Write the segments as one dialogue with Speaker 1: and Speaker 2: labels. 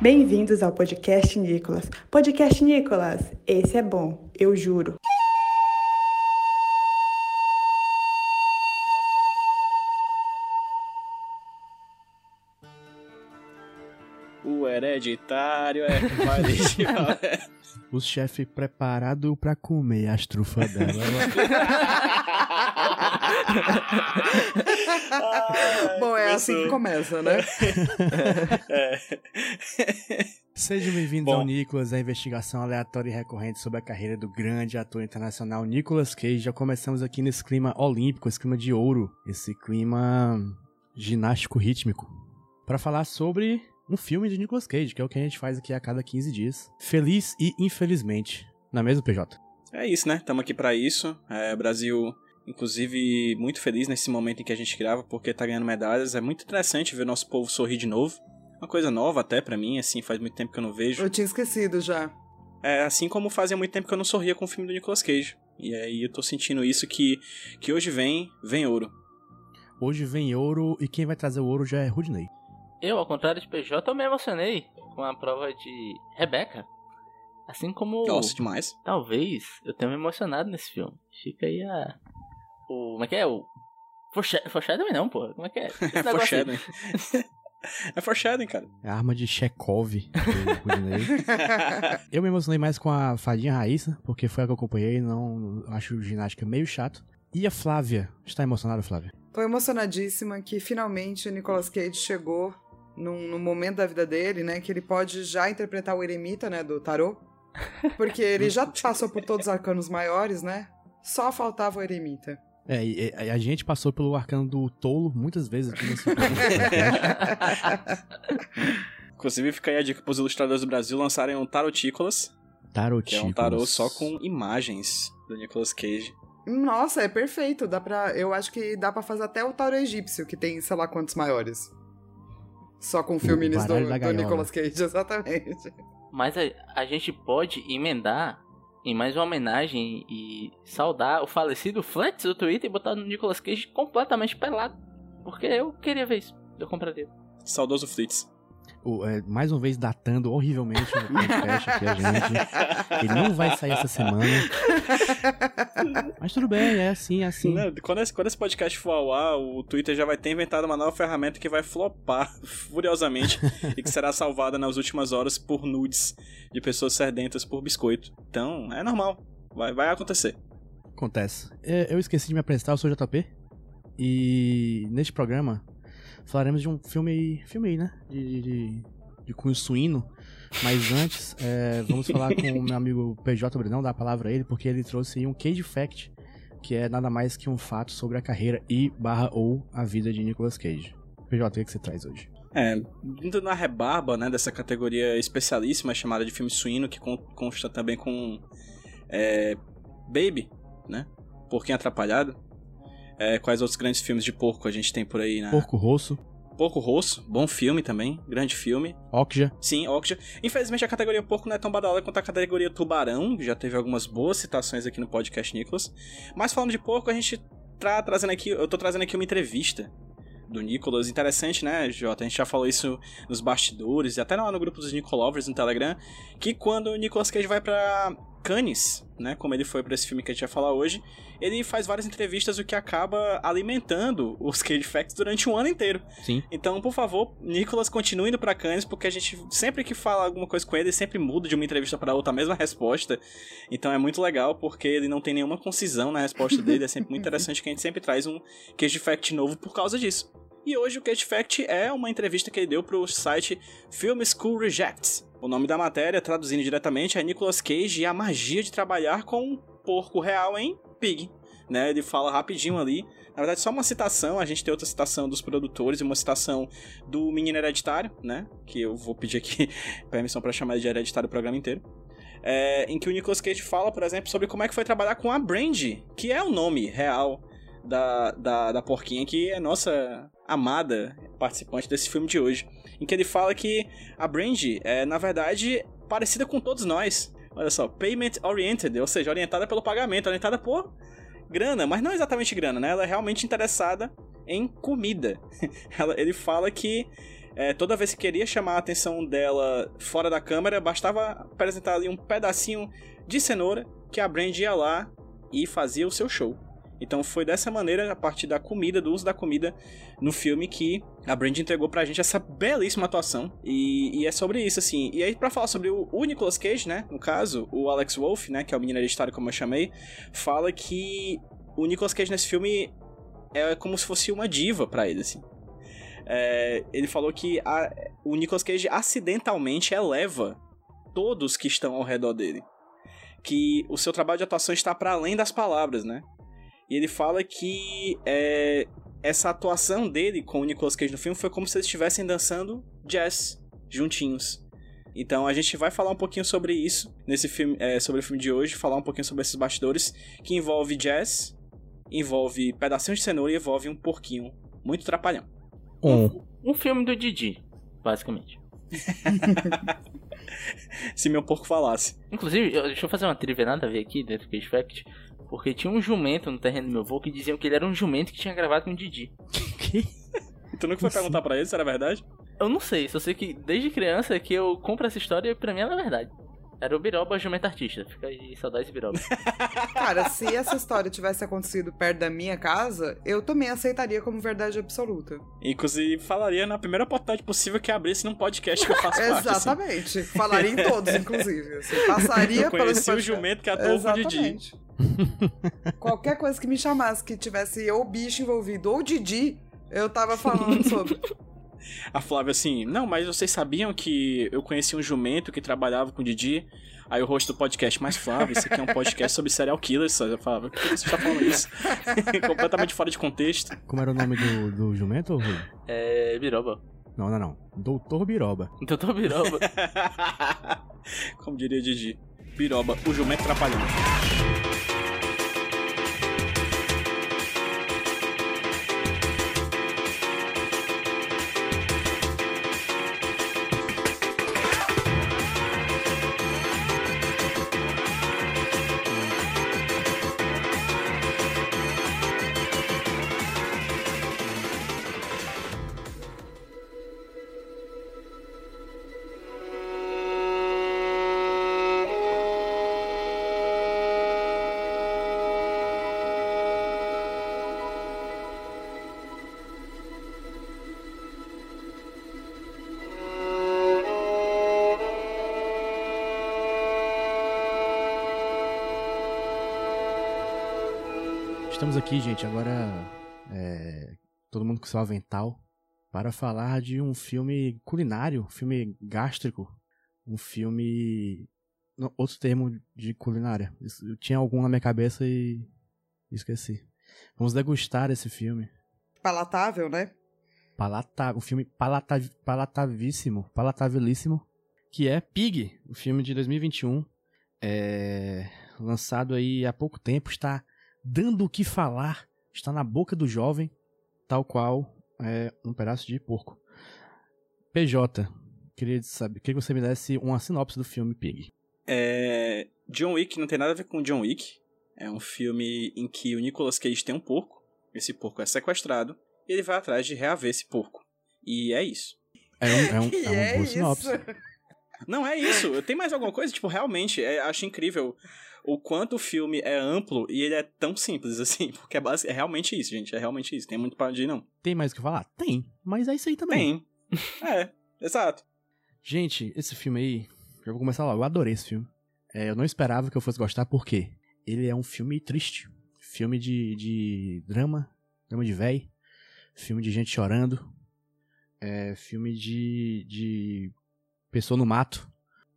Speaker 1: Bem-vindos ao podcast Nicolas. Podcast Nicolas, esse é bom, eu juro.
Speaker 2: O hereditário é Valentina.
Speaker 3: O chefe preparado pra comer as trufas dela.
Speaker 1: Bom, é assim que começa, né?
Speaker 2: É.
Speaker 3: Sejam bem-vindos ao Nicolas, a investigação aleatória e recorrente sobre a carreira do grande ator internacional Nicolas Cage. Já começamos aqui nesse clima olímpico, esse clima de ouro, esse clima ginástico rítmico, para falar sobre um filme de Nicolas Cage, que é o que a gente faz aqui a cada 15 dias. Feliz e infelizmente. Na mesma PJ?
Speaker 2: É isso, né? Estamos aqui pra isso. É, Brasil, inclusive, muito feliz nesse momento em que a gente grava, porque tá ganhando medalhas. É muito interessante ver nosso povo sorrir de novo. Uma coisa nova até pra mim, assim, faz muito tempo que eu não vejo.
Speaker 1: Eu tinha esquecido já.
Speaker 2: É, assim como fazia muito tempo que eu não sorria com o filme do Nicolas Cage. E aí eu tô sentindo isso que, que hoje vem, vem ouro.
Speaker 3: Hoje vem ouro e quem vai trazer o ouro já é Rudney.
Speaker 4: Eu, ao contrário de PJ, eu me emocionei com a prova de Rebeca. Assim como
Speaker 2: Nossa, demais.
Speaker 4: talvez eu tenha me emocionado nesse filme. Fica aí a. O. Como é que é? O. Foreshadow Foreshadowing não, pô. Como é que é? Esse
Speaker 2: É foreshadowing. é foreshadowing, cara.
Speaker 3: É a arma de Chekhov. Eu me emocionei mais com a Fadinha Raíssa, porque foi a que eu acompanhei, não acho ginástica meio chato. E a Flávia? Está emocionada, Flávia?
Speaker 1: Tô emocionadíssima que finalmente o Nicolas Cage chegou num, num momento da vida dele, né? Que ele pode já interpretar o eremita, né? Do tarô. Porque ele já passou por todos os arcanos maiores, né? Só faltava o eremita.
Speaker 3: É, e, e a gente passou pelo arcano do tolo muitas vezes aqui nesse.
Speaker 2: Inclusive, fica aí a dica pros ilustradores do Brasil lançarem um Tarotícolas, que
Speaker 3: Tarotícolas.
Speaker 2: é um tarô só com imagens do Nicolas Cage.
Speaker 1: Nossa, é perfeito. Dá pra, eu acho que dá pra fazer até o tarô egípcio, que tem sei lá quantos maiores. Só com filmes do, do. Nicolas Cage, exatamente.
Speaker 4: Mas a, a gente pode emendar em mais uma homenagem e saudar o falecido Flex do Twitter e botar no Nicolas Cage completamente pelado. Porque eu queria ver isso. Eu compraria.
Speaker 2: Saudoso Flitz.
Speaker 3: O, é, mais uma vez datando horrivelmente o podcast aqui a gente. Ele não vai sair essa semana. Mas tudo bem, é assim, é assim.
Speaker 2: Não, quando, esse, quando esse podcast for ao ar, o Twitter já vai ter inventado uma nova ferramenta que vai flopar furiosamente e que será salvada nas últimas horas por nudes de pessoas sedentas por biscoito. Então, é normal. Vai, vai acontecer.
Speaker 3: Acontece. É, eu esqueci de me apresentar, eu sou o JP. E neste programa falaremos de um filme. Filme né? De, de, de cunho suíno. Mas antes, é, vamos falar com o meu amigo PJ Brenão, dar a palavra a ele, porque ele trouxe um Cage Fact, que é nada mais que um fato sobre a carreira e barra ou a vida de Nicolas Cage. PJ, o que, é que você traz hoje?
Speaker 2: É, indo na rebarba, né, dessa categoria especialíssima chamada de filme suíno, que con- consta também com é, Baby, né, Porquinho Atrapalhado. É, quais outros grandes filmes de porco a gente tem por aí, né?
Speaker 3: Porco Rosso,
Speaker 2: Porco Rosso, bom filme também, grande filme.
Speaker 3: Okja.
Speaker 2: Sim, Okja. Infelizmente a categoria porco não é tão badalada quanto a categoria tubarão, que já teve algumas boas citações aqui no podcast Nicolas. Mas falando de porco, a gente tá trazendo aqui, eu tô trazendo aqui uma entrevista do Nicolas, interessante, né, Jota? A gente já falou isso nos bastidores e até lá no grupo dos Nicolovers no Telegram, que quando o Nicolas Cage vai pra Cannes, né, como ele foi pra esse filme que a gente vai falar hoje, ele faz várias entrevistas, o que acaba alimentando os Cage Facts durante um ano inteiro.
Speaker 3: Sim.
Speaker 2: Então, por favor, Nicolas, continue indo pra Cannes, porque a gente, sempre que fala alguma coisa com ele, sempre muda de uma entrevista pra outra a mesma resposta. Então é muito legal, porque ele não tem nenhuma concisão na resposta dele. É sempre muito interessante que a gente sempre traz um Cage Fact novo por causa disso. E hoje o Cage Fact é uma entrevista que ele deu pro site Film School Rejects. O nome da matéria, traduzindo diretamente, é Nicolas Cage e a magia de trabalhar com um porco real em Pig. né? Ele fala rapidinho ali. Na verdade, só uma citação, a gente tem outra citação dos produtores e uma citação do Menino Hereditário, né? Que eu vou pedir aqui permissão para chamar de Hereditário o programa inteiro. É, em que o Nicolas Cage fala, por exemplo, sobre como é que foi trabalhar com a Brandy, que é o nome real da, da, da porquinha, que é nossa amada participante desse filme de hoje. Em que ele fala que a Brandy é, na verdade, parecida com todos nós. Olha só, payment oriented, ou seja, orientada pelo pagamento, orientada por grana, mas não exatamente grana, né? Ela é realmente interessada em comida. Ela, ele fala que é, toda vez que queria chamar a atenção dela fora da câmera, bastava apresentar ali um pedacinho de cenoura que a Brand ia lá e fazia o seu show. Então foi dessa maneira, a partir da comida, do uso da comida no filme, que a Brand entregou pra gente essa belíssima atuação. E, e é sobre isso, assim. E aí, pra falar sobre o, o, Nicolas Cage, né? No caso, o Alex Wolff, né? Que é o menino história como eu chamei, fala que o Nicolas Cage nesse filme é como se fosse uma diva para ele, assim. É, ele falou que a, o Nicolas Cage acidentalmente eleva todos que estão ao redor dele. Que o seu trabalho de atuação está para além das palavras, né? E ele fala que é, essa atuação dele com o Nicolas Cage no filme foi como se eles estivessem dançando jazz juntinhos. Então a gente vai falar um pouquinho sobre isso nesse filme, é, sobre o filme de hoje, falar um pouquinho sobre esses bastidores que envolve jazz, envolve pedacinhos de cenoura e envolve um porquinho muito trapalhão.
Speaker 4: Um, um filme do Didi, basicamente.
Speaker 2: Se meu porco falasse.
Speaker 4: Inclusive, deixa eu fazer uma trivia nada a ver aqui dentro do Cage Fact. Porque tinha um jumento no terreno do meu avô que diziam que ele era um jumento que tinha gravado com o Didi.
Speaker 3: Que?
Speaker 2: Tu nunca foi perguntar pra ele se era verdade?
Speaker 4: Eu não sei, só sei que desde criança que eu compro essa história e pra mim ela é verdade. Era o Biroba jumento artista. Fica aí, saudades Biroba.
Speaker 1: Cara, se essa história tivesse acontecido perto da minha casa, eu também aceitaria como verdade absoluta.
Speaker 2: Inclusive, falaria na primeira oportunidade possível que abrisse num podcast que eu faço parte.
Speaker 1: assim. Exatamente. Assim. Falaria em todos, inclusive. Você passaria
Speaker 2: eu conheci o jumento que atuou com o Didi.
Speaker 1: Qualquer coisa que me chamasse que tivesse ou bicho envolvido ou Didi, eu tava falando sobre.
Speaker 2: A Flávia assim, não, mas vocês sabiam que eu conheci um jumento que trabalhava com o Didi? Aí o rosto do podcast, mas Flávio, isso aqui é um podcast sobre serial killers, eu falava, por que você está falando isso? Completamente fora de contexto.
Speaker 3: Como era o nome do, do jumento, Rui?
Speaker 4: É. Biroba.
Speaker 3: Não, não, não. Doutor Biroba.
Speaker 4: Doutor Biroba.
Speaker 2: Como diria Didi. Biroba, o jumento trapalhão.
Speaker 3: Gente, agora é, todo mundo com seu avental para falar de um filme culinário, um filme gástrico, um filme não, outro termo de culinária. Eu tinha algum na minha cabeça e esqueci. Vamos degustar esse filme.
Speaker 1: Palatável, né?
Speaker 3: Palatável, um filme palata, palatavíssimo, palatabilíssimo, que é Pig, o filme de 2021, é, lançado aí há pouco tempo, está dando o que falar, está na boca do jovem, tal qual é, um pedaço de porco. PJ, queria saber, queria que você me desse uma sinopse do filme Pig.
Speaker 2: É, John Wick não tem nada a ver com John Wick. É um filme em que o Nicolas Cage tem um porco. Esse porco é sequestrado e ele vai atrás de reaver esse porco. E é isso.
Speaker 3: É um, é um, é uma
Speaker 1: é
Speaker 3: boa
Speaker 1: isso?
Speaker 3: sinopse.
Speaker 2: Não é isso. Tem mais alguma coisa? Tipo, realmente, é, acho incrível o quanto o filme é amplo e ele é tão simples assim. Porque é, base, é realmente isso, gente. É realmente isso. Tem muito pra dizer, não.
Speaker 3: Tem mais o que falar? Tem, mas é isso aí também.
Speaker 2: Tem. é, exato.
Speaker 3: Gente, esse filme aí, já vou começar logo. Eu adorei esse filme. É, eu não esperava que eu fosse gostar, porque ele é um filme triste. Filme de, de drama, drama de véi. Filme de gente chorando. É, filme de, de pessoa no mato.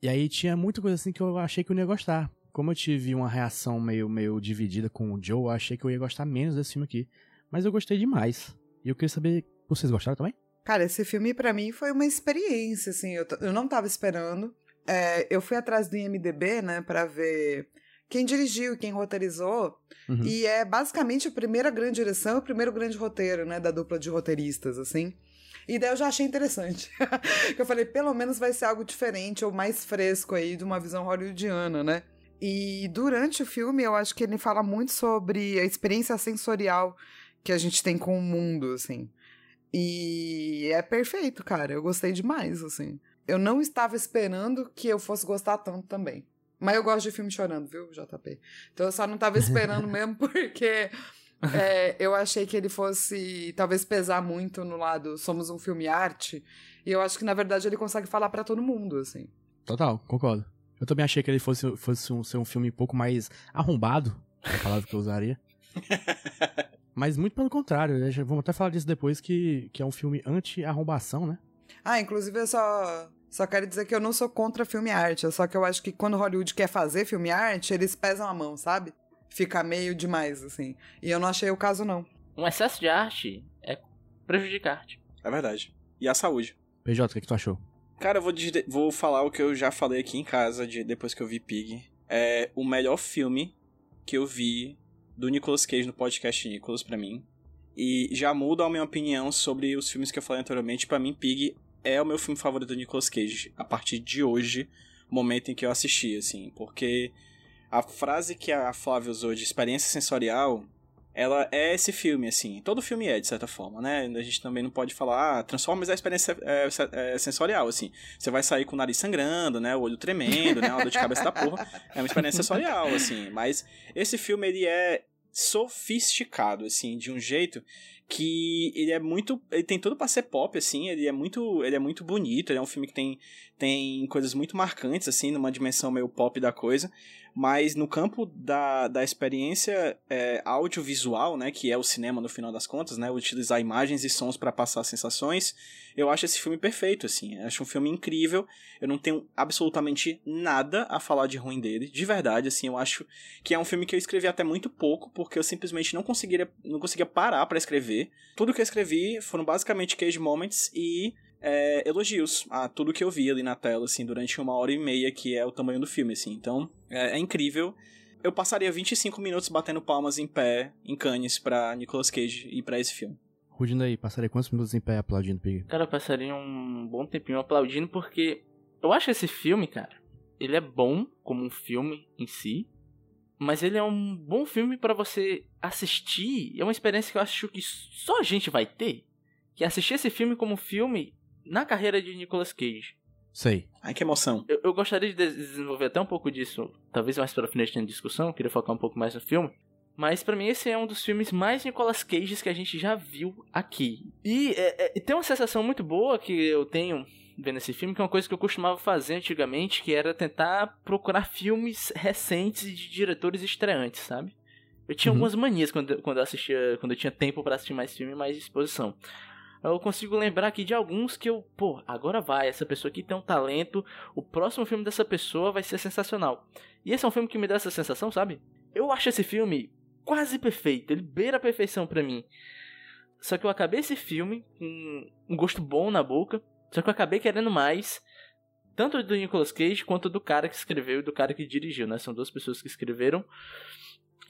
Speaker 3: E aí tinha muita coisa assim que eu achei que eu não ia gostar. como eu tive uma reação meio, meio dividida com o Joe, eu achei que eu ia gostar menos desse filme aqui. Mas eu gostei demais. E eu queria saber, vocês gostaram também?
Speaker 1: Cara, esse filme para mim foi uma experiência, assim, eu, eu não tava esperando. É, eu fui atrás do IMDB, né, para ver quem dirigiu, quem roteirizou.
Speaker 3: Uhum.
Speaker 1: E é basicamente a primeira grande direção e o primeiro grande roteiro, né, da dupla de roteiristas, assim. E daí eu já achei interessante. eu falei, pelo menos vai ser algo diferente ou mais fresco aí de uma visão hollywoodiana, né? E durante o filme eu acho que ele fala muito sobre a experiência sensorial que a gente tem com o mundo, assim. E é perfeito, cara. Eu gostei demais, assim. Eu não estava esperando que eu fosse gostar tanto também. Mas eu gosto de filme chorando, viu, JP? Então eu só não estava esperando mesmo porque é, eu achei que ele fosse talvez pesar muito no lado somos um filme arte. E eu acho que na verdade ele consegue falar para todo mundo, assim.
Speaker 3: Total, concordo. Eu também achei que ele fosse, fosse um, ser um filme um pouco mais arrombado, é a palavra que eu usaria. Mas muito pelo contrário, né? Vamos até falar disso depois, que, que é um filme anti-arrombação, né?
Speaker 1: Ah, inclusive eu só, só quero dizer que eu não sou contra filme arte, só que eu acho que quando Hollywood quer fazer filme arte, eles pesam a mão, sabe? Fica meio demais, assim. E eu não achei o caso, não.
Speaker 4: Um excesso de arte é prejudicar arte.
Speaker 2: É verdade. E a saúde.
Speaker 3: PJ, o que, que tu achou?
Speaker 2: Cara, eu vou, vou falar o que eu já falei aqui em casa de, depois que eu vi Pig. É o melhor filme que eu vi do Nicolas Cage no podcast Nicolas pra mim. E já muda a minha opinião sobre os filmes que eu falei anteriormente. Pra mim, Pig é o meu filme favorito do Nicolas Cage a partir de hoje, momento em que eu assisti, assim. Porque a frase que a Flávia usou de experiência sensorial ela é esse filme, assim. Todo filme é, de certa forma, né? A gente também não pode falar, ah, Transformers é a experiência é, é, sensorial, assim. Você vai sair com o nariz sangrando, né? O olho tremendo, né? Uma dor de cabeça da porra. É uma experiência sensorial, assim. Mas esse filme, ele é sofisticado, assim, de um jeito que ele é muito, ele tem tudo para ser pop assim, ele é muito, ele é muito bonito, ele é um filme que tem tem coisas muito marcantes assim, numa dimensão meio pop da coisa, mas no campo da, da experiência é, audiovisual, né, que é o cinema no final das contas, né, utilizar imagens e sons para passar sensações, eu acho esse filme perfeito, assim, acho um filme incrível, eu não tenho absolutamente nada a falar de ruim dele, de verdade, assim, eu acho que é um filme que eu escrevi até muito pouco, porque eu simplesmente não conseguiria, não conseguia parar para escrever, tudo que eu escrevi foram basicamente cage moments e é, elogios a tudo que eu vi ali na tela, assim, durante uma hora e meia, que é o tamanho do filme, assim. Então, é, é incrível. Eu passaria 25 minutos batendo palmas em pé, em Cannes, pra Nicolas Cage e pra esse filme.
Speaker 3: Rudindo aí, passaria quantos minutos em pé aplaudindo Pig?
Speaker 4: Cara, eu passaria um bom tempinho aplaudindo porque eu acho esse filme, cara, ele é bom como um filme em si, mas ele é um bom filme para você assistir. É uma experiência que eu acho que só a gente vai ter, que é assistir esse filme como filme na carreira de Nicolas Cage.
Speaker 3: Sei.
Speaker 2: Ai, que emoção.
Speaker 4: Eu, eu gostaria de des- desenvolver até um pouco disso, talvez mais pra frente na discussão, eu queria focar um pouco mais no filme. Mas pra mim esse é um dos filmes mais Nicolas Cages que a gente já viu aqui. E é, é, tem uma sensação muito boa que eu tenho vendo esse filme, que é uma coisa que eu costumava fazer antigamente, que era tentar procurar filmes recentes de diretores estreantes, sabe? Eu tinha
Speaker 3: Uhum.
Speaker 4: algumas manias quando, quando eu assistia, quando eu tinha tempo pra assistir mais filme e mais exposição. Eu consigo lembrar aqui de alguns que eu, pô, agora vai, essa pessoa aqui tem um talento, o próximo filme dessa pessoa vai ser sensacional. E esse é um filme que me dá essa sensação, sabe? Eu acho esse filme quase perfeito, ele beira a perfeição pra mim. Só que eu acabei esse filme com um gosto bom na boca, só que eu acabei querendo mais, tanto do Nicolas Cage quanto do cara que escreveu e do cara que dirigiu, né? São duas pessoas que escreveram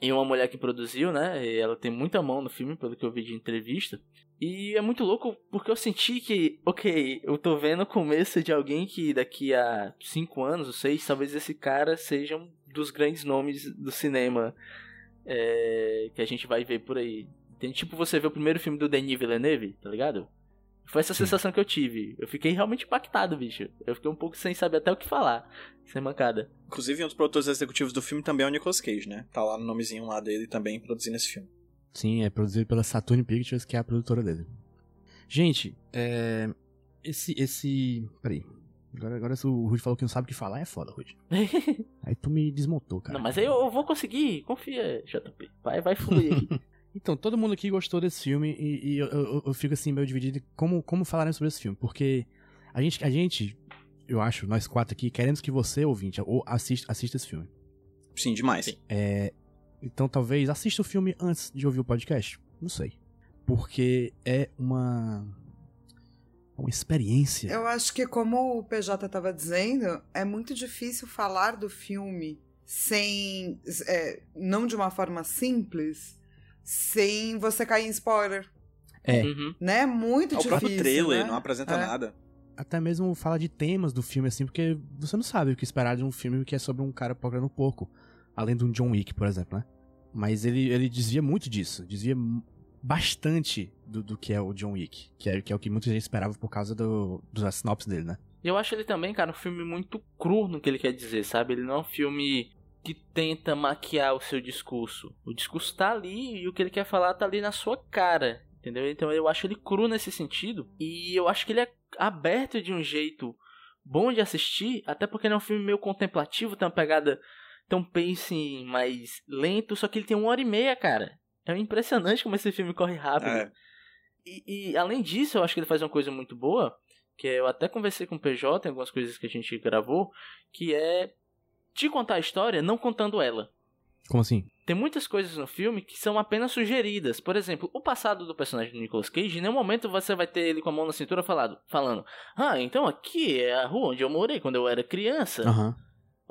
Speaker 4: e uma mulher que produziu, né? E ela tem muita mão no filme, pelo que eu vi de entrevista. E é muito louco porque eu senti que, ok, eu tô vendo o começo de alguém que daqui a cinco anos ou seis, talvez esse cara seja um dos grandes nomes do cinema é, que a gente vai ver por aí. Tem tipo você vê o primeiro filme do Denis Villeneuve, tá ligado? Foi essa sensação que eu tive. Eu fiquei realmente impactado, bicho. Eu fiquei um pouco sem saber até o que falar. Sem mancada.
Speaker 2: Inclusive, um dos produtores executivos do filme também é o Nicolas Cage, né? Tá lá no nomezinho lá dele também produzindo esse filme.
Speaker 3: Sim, é produzido pela Saturn Pictures, que é a produtora dele. Gente, é. Esse. esse. Peraí. Agora, agora se o Rudy falou que não sabe o que falar, é foda, Rudy. Aí tu me desmontou, cara.
Speaker 4: Não, mas aí eu, vou conseguir. Confia, JP. Vai, vai fluir aqui.
Speaker 3: Então, todo mundo aqui gostou desse filme e, e eu, eu- eu fico assim meio dividido como, como falarem sobre esse filme. Porque a gente, a gente, eu acho, nós quatro aqui, queremos que você, ouvinte, ou assista, assista esse filme.
Speaker 2: Sim, demais.
Speaker 4: Sim.
Speaker 3: É, então talvez assista o filme antes de ouvir o podcast. Não sei. Porque é uma. Uma experiência.
Speaker 1: Eu acho que, como o PJ estava dizendo, é muito difícil falar do filme sem. é, não de uma forma simples, sem você cair em spoiler.
Speaker 3: É.
Speaker 4: Uhum.
Speaker 1: Né? É muito
Speaker 2: o
Speaker 1: difícil.
Speaker 2: próprio trailer
Speaker 1: né?
Speaker 2: não apresenta
Speaker 1: É.
Speaker 2: nada.
Speaker 3: Até mesmo fala de temas do filme, assim, porque você não sabe o que esperar de um filme que é sobre um cara procurando porco. Além de um John Wick, por exemplo, né? Mas ele, ele desvia muito disso. Desvia bastante do, do que é o John Wick. Que é, que é o que muita gente esperava por causa do, da sinopse dele, né?
Speaker 4: E eu acho ele também, cara, um filme muito cru no que ele quer dizer, sabe? Ele não é um filme que tenta maquiar o seu discurso. O discurso tá ali e o que ele quer falar tá ali na sua cara, entendeu? Então eu acho ele cru nesse sentido. E eu acho que ele é aberto de um jeito bom de assistir, até porque ele é um filme meio contemplativo, tem uma pegada, tem um pacing mais lento, só que ele tem uma hora e meia, cara. É impressionante como esse filme corre rápido.
Speaker 2: É.
Speaker 4: E, e, além disso, eu acho que ele faz uma coisa muito boa, que eu até conversei com o PJ em algumas coisas que a gente gravou, que é te contar a história não contando ela.
Speaker 3: Como assim?
Speaker 4: Tem muitas coisas no filme que são apenas sugeridas. Por exemplo, o passado do personagem do Nicolas Cage, em nenhum momento você vai ter ele com a mão na cintura falado, falando: Ah, então aqui é a rua onde eu morei quando eu era criança.
Speaker 3: Aham.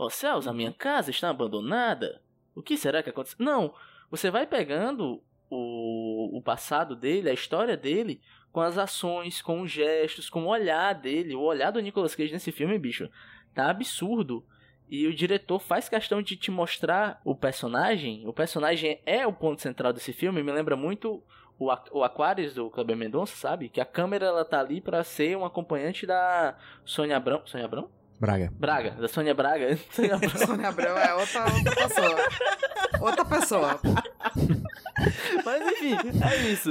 Speaker 4: Ó céus, a minha casa está abandonada. O que será que aconteceu? Não, você vai pegando o, o passado dele, a história dele, com as ações, com os gestos, com o olhar dele. O olhar do Nicolas Cage nesse filme, bicho, tá absurdo. E o diretor faz questão de te mostrar o personagem. O personagem é o ponto central desse filme. Me lembra muito o, o Aquarius do Kleber Mendonça, sabe? Que a câmera ela tá ali pra ser um acompanhante da Sônia Abrão. Sônia Abrão?
Speaker 3: Braga.
Speaker 4: Braga, da Sônia Braga. Sônia Abrão.
Speaker 1: Sônia Abrão é outra, outra pessoa. Outra pessoa.
Speaker 4: Mas enfim, é isso.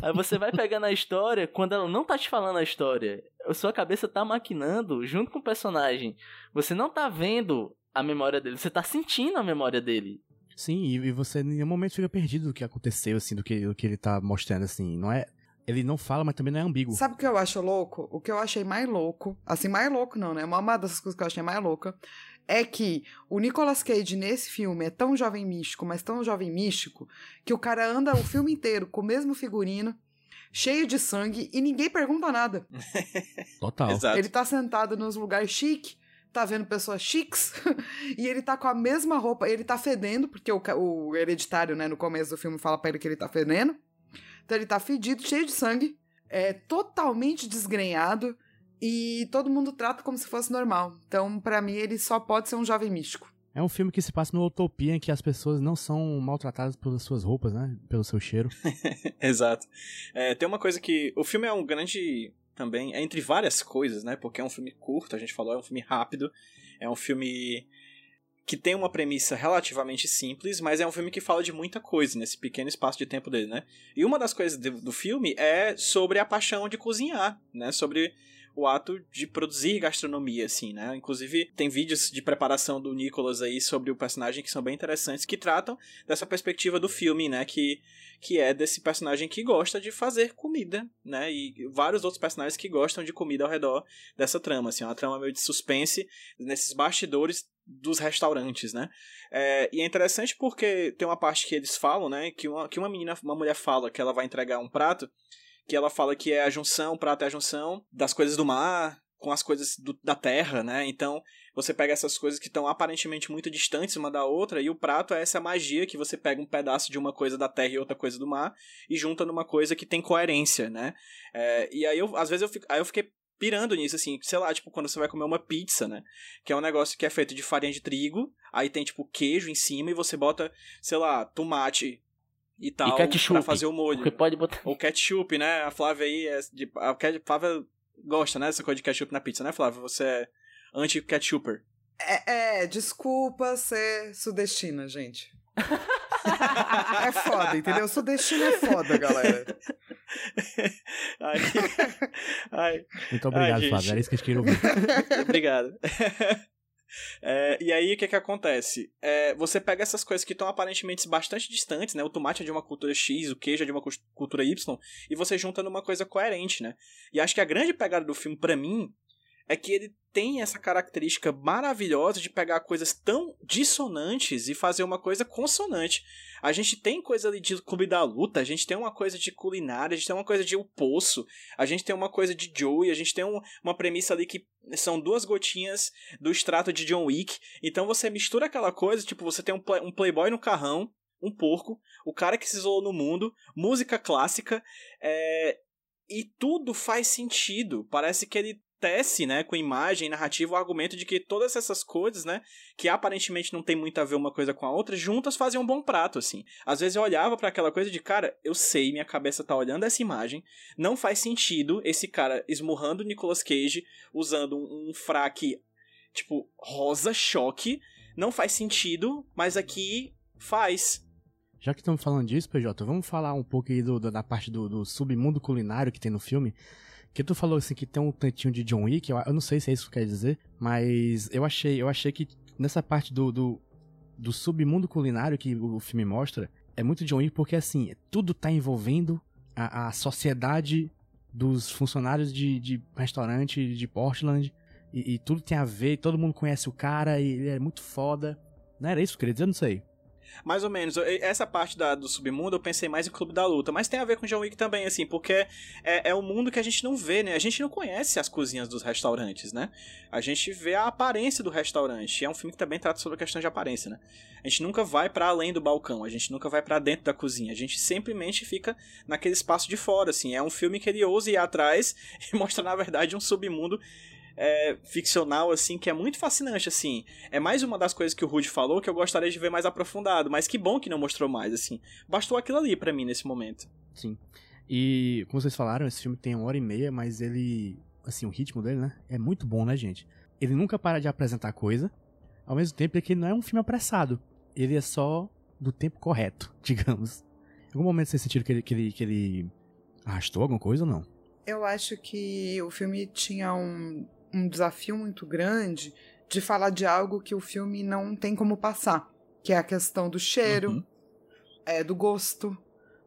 Speaker 4: Aí você vai pegando a história, quando ela não tá te falando a história, a sua cabeça tá maquinando junto com o personagem. Você não tá vendo a memória dele, você tá sentindo a memória dele.
Speaker 3: Sim, e, e você em nenhum momento fica perdido do que aconteceu, assim, do que, do que ele tá mostrando, assim. Não é. Ele não fala, mas também não é ambíguo.
Speaker 1: Sabe o que eu acho louco? O que eu achei mais louco, assim, mais louco não, né? Uma dessas coisas que eu achei mais louca é que o Nicolas Cage nesse filme é tão jovem místico, mas tão jovem místico, que o cara anda o filme inteiro com o mesmo figurino, cheio de sangue, e ninguém pergunta nada.
Speaker 3: Total.
Speaker 2: Exato.
Speaker 1: Ele tá sentado nos lugares chique, tá vendo pessoas chiques, e ele tá com a mesma roupa, ele tá fedendo, porque o, o hereditário, né, no começo do filme fala pra ele que ele tá fedendo. Então ele tá fedido, cheio de sangue, é totalmente desgrenhado, e todo mundo trata como se fosse normal. Então, pra mim, ele só pode ser um jovem místico.
Speaker 3: É um filme que se passa numa utopia em que as pessoas não são maltratadas pelas suas roupas, né? Pelo seu cheiro.
Speaker 2: Exato. É, tem uma coisa que. O filme é um grande. Também. É entre várias coisas, né? Porque é um filme curto, a gente falou, é um filme rápido. É um filme que tem uma premissa relativamente simples, mas é um filme que fala de muita coisa nesse pequeno espaço de tempo dele, né? E uma das coisas do, do filme é sobre a paixão de cozinhar, né? Sobre o ato de produzir gastronomia, assim, né? Inclusive, tem vídeos de preparação do Nicholas aí sobre o personagem que são bem interessantes, que tratam dessa perspectiva do filme, né? Que, que é desse personagem que gosta de fazer comida, né? E vários outros personagens que gostam de comida ao redor dessa trama, assim, uma trama meio de suspense nesses bastidores dos restaurantes, né? É, e é interessante porque tem uma parte que eles falam, né? Que uma, que uma menina, uma mulher fala que ela vai entregar um prato, que ela fala que é a junção, o prato é a junção das coisas do mar com as coisas do- da terra, né? Então você pega essas coisas que estão aparentemente muito distantes uma da outra e o prato é essa magia que você pega um pedaço de uma coisa da terra e outra coisa do mar e junta numa coisa que tem coerência, né? É, e aí eu, às vezes eu, fico, aí eu fiquei pirando nisso, assim, sei lá, tipo, quando você vai comer uma pizza, né? Que é um negócio que é feito de farinha de trigo, aí tem, tipo, queijo em cima e você bota, sei lá, tomate e tal
Speaker 4: ketchup.
Speaker 2: pra fazer o molho.
Speaker 4: Porque pode botar.
Speaker 2: Ou ketchup, né? A Flávia aí é de, a Flávia gosta, né, dessa coisa de ketchup na pizza, né, Flávia? Você é anti-ketchuper.
Speaker 1: É, é, desculpa ser sudestina, gente. é foda, entendeu? Sudestina é foda, galera.
Speaker 2: Ai, ai,
Speaker 3: Muito obrigado,
Speaker 2: gente.
Speaker 3: Flávio. Era isso que a gente queria ouvir.
Speaker 2: Obrigado. É, e aí, o que que acontece? É, você pega essas coisas que estão aparentemente bastante distantes, né? O tomate é de uma cultura X, o queijo é de uma cultura Y, e você junta numa coisa coerente, né? E acho que a grande pegada do filme, pra mim, é que ele tem essa característica maravilhosa de pegar coisas tão dissonantes e fazer uma coisa consonante. A gente tem coisa ali de Clube da Luta, a gente tem uma coisa de culinária, a gente tem uma coisa de O Poço, a gente tem uma coisa de Joey, a gente tem um, uma premissa ali que são duas gotinhas do extrato de John Wick. Então você mistura aquela coisa, tipo, você tem um, play, um playboy no carrão, um porco, o cara que se isolou no mundo, música clássica, é, e tudo faz sentido. Parece que ele tece, né, com imagem, narrativa, o argumento de que todas essas coisas, né, que aparentemente não tem muito a ver uma coisa com a outra, juntas fazem um bom prato, assim. Às vezes eu olhava para aquela coisa de, cara, eu sei, minha cabeça tá olhando essa imagem, não faz sentido esse cara esmurrando o Nicolas Cage usando um, fraque, tipo, rosa choque, não faz sentido, mas aqui faz.
Speaker 3: Já que estamos falando disso, PJ, vamos falar um pouco aí do, da parte do, do submundo culinário que tem no filme. Que tu falou assim que tem um tantinho de John Wick, eu, eu não sei se é isso que quer dizer, mas eu achei, eu achei que nessa parte do, do, do submundo culinário que o filme mostra, é muito John Wick porque assim, tudo tá envolvendo a, a sociedade dos funcionários de, de restaurante de Portland e, e, tudo tem a ver, todo mundo conhece o cara e ele é muito foda. Não era isso que eu queria dizer? Eu não sei.
Speaker 2: Mais ou menos. Essa parte da, do submundo eu pensei mais em Clube da Luta, mas tem a ver com John Wick também, assim, porque é, é um mundo que a gente não vê, né? A gente não conhece as cozinhas dos restaurantes, né? A gente vê a aparência do restaurante. É um filme que também trata sobre a questão de aparência, né? A gente nunca vai para além do balcão, a gente nunca vai para dentro da cozinha. A gente simplesmente fica naquele espaço de fora, assim. É um filme que ele ousa ir atrás e mostra, na verdade, um submundo é, ficcional, assim, que é muito fascinante, assim. É mais uma das coisas que o Rude falou que eu gostaria de ver mais aprofundado, mas que bom que não mostrou mais, assim. Bastou aquilo ali para mim nesse momento.
Speaker 3: Sim. E, como vocês falaram, esse filme tem uma hora e meia, mas ele. Assim, o ritmo dele, né? É muito bom, né, gente? Ele nunca para de apresentar coisa, ao mesmo tempo é que ele não é um filme apressado. Ele é só do tempo correto, digamos. Em algum momento vocês sentiram que ele, que ele, que ele arrastou alguma coisa ou não?
Speaker 1: Eu acho que o filme tinha um, um desafio muito grande de falar de algo que o filme não tem como passar, que é a questão do cheiro, uhum. é, do gosto,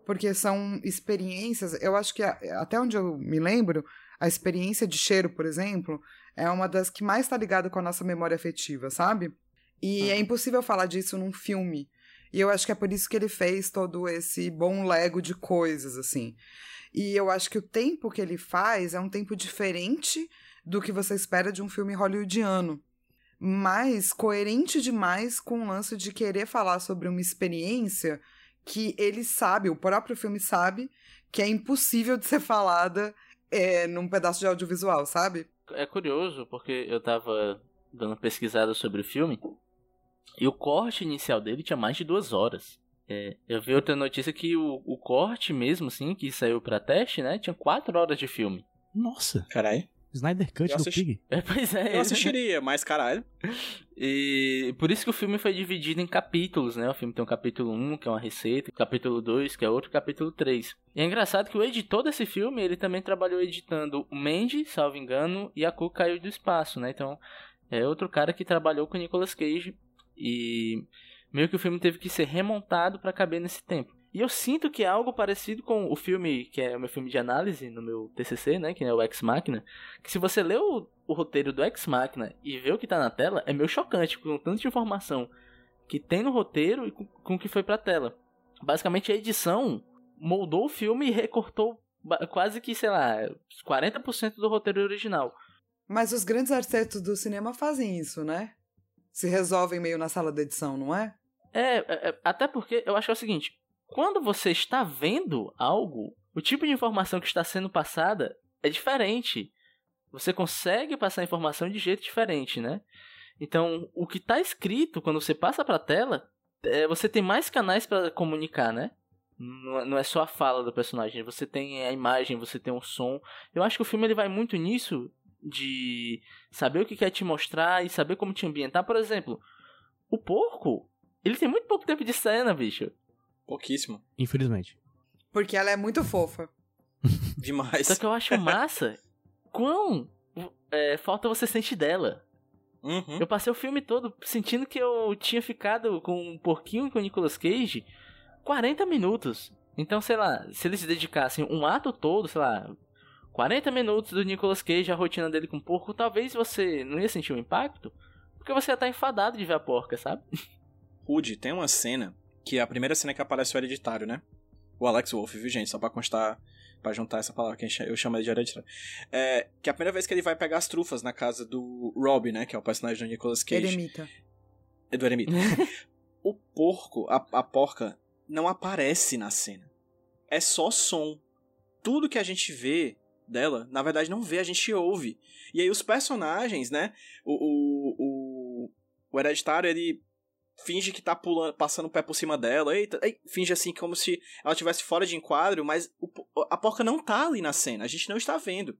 Speaker 1: porque são experiências. Eu acho que até onde eu me lembro, a experiência de cheiro, por exemplo, é uma das que mais está ligada com a nossa memória afetiva, sabe? E uhum. é impossível falar disso num filme. E eu acho que é por isso que ele fez todo esse bom lego de coisas, assim. E eu acho que o tempo que ele faz é um tempo diferente do que você espera de um filme hollywoodiano. Mas coerente demais com o lance de querer falar sobre uma experiência que ele sabe, o próprio filme sabe, que é impossível de ser falada é, num pedaço de audiovisual, sabe?
Speaker 4: É curioso, porque eu tava dando pesquisada sobre o filme e o corte inicial dele tinha mais de duas horas. É, eu vi outra notícia que o, o corte mesmo, assim, que saiu pra teste, né, tinha quatro horas de filme.
Speaker 3: Nossa!
Speaker 2: Caralho.
Speaker 3: Snyder Cut do Pig.
Speaker 4: É, pois é.
Speaker 2: Eu assistiria, mas caralho.
Speaker 4: E por isso que o filme foi dividido em capítulos, né? O filme tem um capítulo 1, que é uma receita, capítulo 2, que é outro, capítulo 3. E é engraçado que o editor desse filme, ele também trabalhou editando o Mandy, salvo engano, e a Cu caiu do espaço, né? Então, é outro cara que trabalhou com o Nicolas Cage e meio que o filme teve que ser remontado para caber nesse tempo. E eu sinto que é algo parecido com o filme, que é o meu filme de análise no meu TCC, né, que é o Ex Machina, que se você lê o, o roteiro do Ex Machina e vê o que tá na tela, é meio chocante com tanta informação que tem no roteiro e com, com o que foi pra tela. Basicamente a edição moldou o filme e recortou quase que, sei lá, 40% do roteiro original.
Speaker 1: Mas os grandes arquitetos do cinema fazem isso, né? Se resolvem meio na sala de edição, não é?
Speaker 4: É, é, é até porque eu acho que é o seguinte, quando você está vendo algo, o tipo de informação que está sendo passada é diferente. Você consegue passar a informação de jeito diferente, né? Então, o que está escrito quando você passa para a tela, é, você tem mais canais para comunicar, né? Não é só a fala do personagem, você tem a imagem, você tem o som. Eu acho que o filme ele vai muito nisso de saber o que quer te mostrar e saber como te ambientar. Por exemplo, o porco, ele tem muito pouco tempo de cena, bicho.
Speaker 2: Pouquíssimo.
Speaker 3: Infelizmente.
Speaker 1: Porque ela é muito fofa.
Speaker 2: Demais.
Speaker 4: Só que eu acho massa quão é, falta você sente dela.
Speaker 2: Uhum.
Speaker 4: Eu passei o filme todo sentindo que eu tinha ficado com um porquinho e com o Nicolas Cage 40 minutos. Então, sei lá, se eles dedicassem um ato todo, sei lá, 40 minutos do Nicolas Cage, a rotina dele com porco, talvez você não ia sentir o um impacto, porque você ia estar enfadado de ver a porca, sabe?
Speaker 2: Rude, tem uma cena, que é a primeira cena que aparece o hereditário, né? O Alex Wolff, viu, gente? Só pra constar, pra juntar essa palavra que eu chamo de hereditário. É, que é a primeira vez que ele vai pegar as trufas na casa do Rob, né? Que é o personagem do Nicolas Cage.
Speaker 1: Eremita.
Speaker 2: É do Eremita. o porco, a, a porca, não aparece na cena. É só som. Tudo que a gente vê dela, na verdade não vê, a gente ouve. E aí os personagens, né? O, o, o, o hereditário, ele finge que tá pulando, passando o pé por cima dela, eita, finge assim como se ela estivesse fora de enquadro, mas o, a porca não tá ali na cena, a gente não está vendo.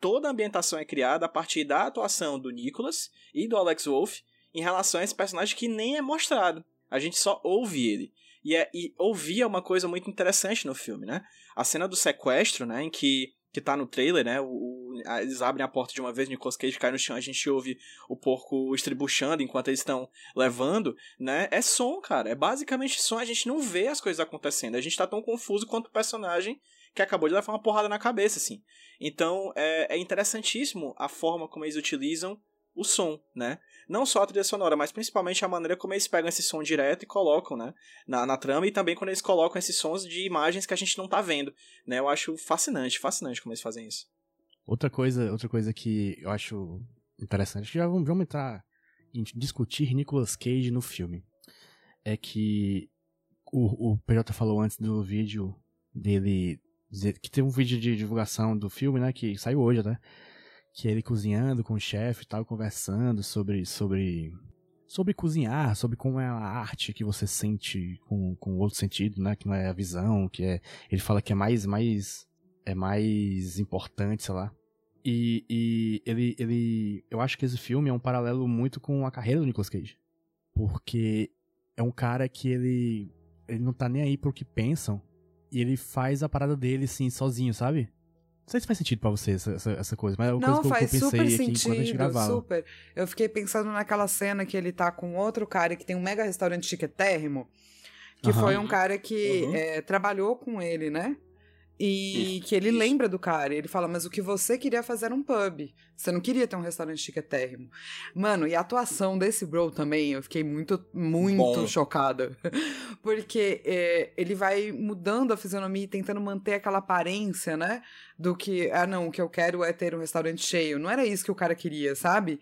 Speaker 2: Toda a ambientação é criada a partir da atuação do Nicholas e do Alex Wolff em relação a esse personagem que nem é mostrado. A gente só ouve ele. E, é, e ouvir é uma coisa muito interessante no filme, né? A cena do sequestro, né, em que que tá no trailer, né? O, eles abrem a porta de uma vez, Nicolas Cage cai no chão, a gente ouve o porco estribuchando enquanto eles estão levando, né? É som, cara. É basicamente som, a gente não vê as coisas acontecendo. A gente tá tão confuso quanto o personagem que acabou de levar uma porrada na cabeça, assim. Então, é, é interessantíssimo a forma como eles utilizam o som, né? Não só a trilha sonora, mas principalmente a maneira como eles pegam esse som direto e colocam, né? Na, na trama e também quando eles colocam esses sons de imagens que a gente não tá vendo, né? Eu acho fascinante, fascinante como eles fazem isso.
Speaker 3: Outra coisa, outra coisa que eu acho interessante, já vamos, vamos entrar em discutir Nicolas Cage no filme. É que o, o PJ falou antes do vídeo dele dizer que tem um vídeo de divulgação do filme, né, que saiu hoje, né? Que ele cozinhando com o chefe e tal, conversando sobre, sobre, sobre cozinhar, sobre como é a arte que você sente com, com outro sentido, né? Que não é a visão, que é. Ele fala que é mais, mais, é mais importante, sei lá. E, e ele, ele, eu acho que esse filme é um paralelo muito com a carreira do Nicolas Cage. Porque é um cara que ele, ele não tá nem aí pro que pensam. E ele faz a parada dele, assim, sozinho, sabe? Não sei se faz sentido pra você essa, essa, essa coisa, mas é uma
Speaker 1: não,
Speaker 3: coisa que eu,
Speaker 1: faz
Speaker 3: eu pensei
Speaker 1: super
Speaker 3: aqui
Speaker 1: sentido,
Speaker 3: enquanto a gente gravava.
Speaker 1: Super. Eu fiquei pensando naquela cena que ele tá com outro cara que tem um mega restaurante chiquetérrimo, que
Speaker 3: Aham.
Speaker 1: foi um cara que
Speaker 2: Uhum.
Speaker 1: é, trabalhou com ele, né? E
Speaker 4: Isso,
Speaker 1: que ele
Speaker 4: isso.
Speaker 1: lembra do cara. Ele fala, mas o que você queria fazer era um pub. Você não queria ter um restaurante chiquetérrimo. Mano, e a atuação desse bro também, eu fiquei muito, muito
Speaker 2: Bom.
Speaker 1: chocada. Porque é, ele vai mudando a fisionomia e tentando manter aquela aparência, né? Do que, ah, não, o que eu quero é ter um restaurante cheio. Não era isso que o cara queria, sabe?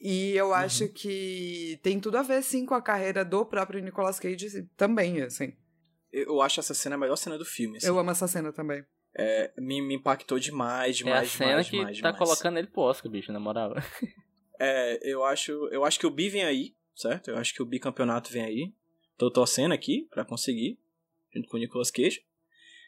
Speaker 1: E eu acho que tem tudo a ver, sim, com a carreira do próprio Nicolas Cage também, assim.
Speaker 2: Eu, acho essa cena a melhor cena do filme. assim.
Speaker 1: Eu amo essa cena também.
Speaker 2: É, me, me impactou demais,
Speaker 4: é
Speaker 2: demais,
Speaker 4: a cena
Speaker 2: demais,
Speaker 4: que
Speaker 2: demais,
Speaker 4: tá
Speaker 2: demais.
Speaker 4: colocando ele pro Oscar, bicho, na moral.
Speaker 2: É, eu acho, eu acho que o Bi vem aí, certo? Eu acho que o bicampeonato vem aí. Tô torcendo aqui pra conseguir, junto com o Nicolas Cage.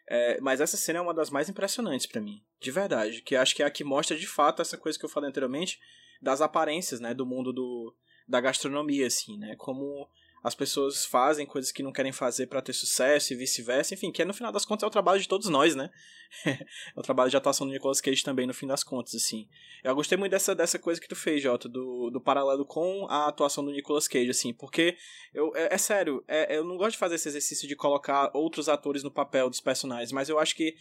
Speaker 2: É, mas essa cena é uma das mais impressionantes pra mim, de verdade, que acho que é a que mostra de fato essa coisa que eu falei anteriormente das aparências, né, do mundo do, da gastronomia, assim, né, como as pessoas fazem coisas que não querem fazer pra ter sucesso e vice-versa, enfim, que é, no final das contas é o trabalho de todos nós, né, é o trabalho de atuação do Nicolas Cage também, no fim das contas, assim. Eu gostei muito dessa, dessa coisa que tu fez, Jota, do, do paralelo com a atuação do Nicolas Cage, assim, porque eu, é, é sério, é, eu não gosto de fazer esse exercício de colocar outros atores no papel dos personagens, mas eu acho que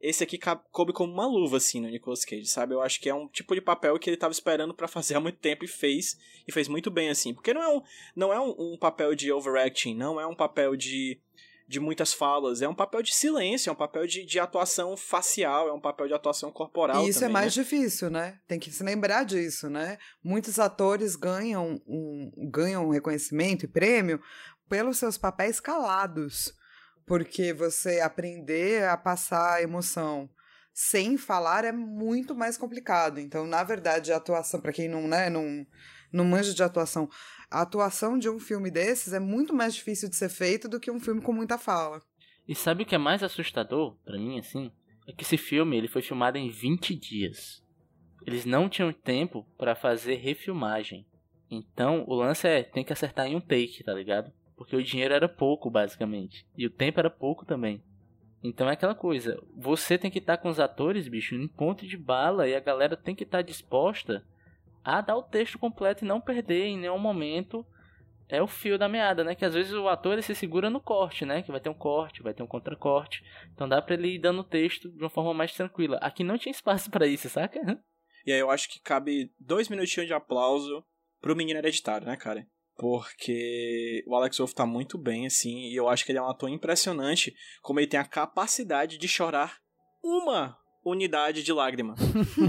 Speaker 2: esse aqui coube como uma luva, assim, no Nicolas Cage, sabe? Eu acho que é um tipo de papel que ele tava esperando pra fazer há muito tempo e fez, e fez muito bem, assim. Porque não é um, não é um, um papel de overacting, não é um papel de, de muitas falas, é um papel de silêncio, é um papel de, de atuação facial, é um papel de atuação corporal
Speaker 1: E isso é
Speaker 2: também,
Speaker 1: mais
Speaker 2: né?
Speaker 1: difícil, né? Tem que se lembrar disso, né? Muitos atores ganham um, ganham reconhecimento e prêmio pelos seus papéis calados. Porque você aprender a passar a emoção sem falar é muito mais complicado. Então, na verdade, a atuação, para quem não, né, não, não manja de atuação, a atuação de um filme desses é muito mais difícil de ser feito do que um filme com muita fala.
Speaker 4: E sabe o que é mais assustador pra mim, assim? É que esse filme ele foi filmado em 20 dias. Eles não tinham tempo pra fazer refilmagem. Então, o lance é, tem que acertar em um take, tá ligado? Porque o dinheiro era pouco, basicamente. E o tempo era pouco também. Então é aquela coisa, você tem que estar com os atores, bicho, em ponto de bala e a galera tem que estar disposta a dar o texto completo e não perder em nenhum momento é o fio da meada, né? Que às vezes o ator ele se segura no corte, né? Que vai ter um corte, vai ter um contracorte. Então dá pra ele ir dando o texto de uma forma mais tranquila. Aqui não tinha espaço para isso, saca?
Speaker 2: E aí eu acho que cabe dois minutinhos de aplauso pro menino hereditário, né, cara? Porque o Alex Wolff tá muito bem, assim, e eu acho que ele é um ator impressionante, como ele tem a capacidade de chorar uma unidade de lágrima.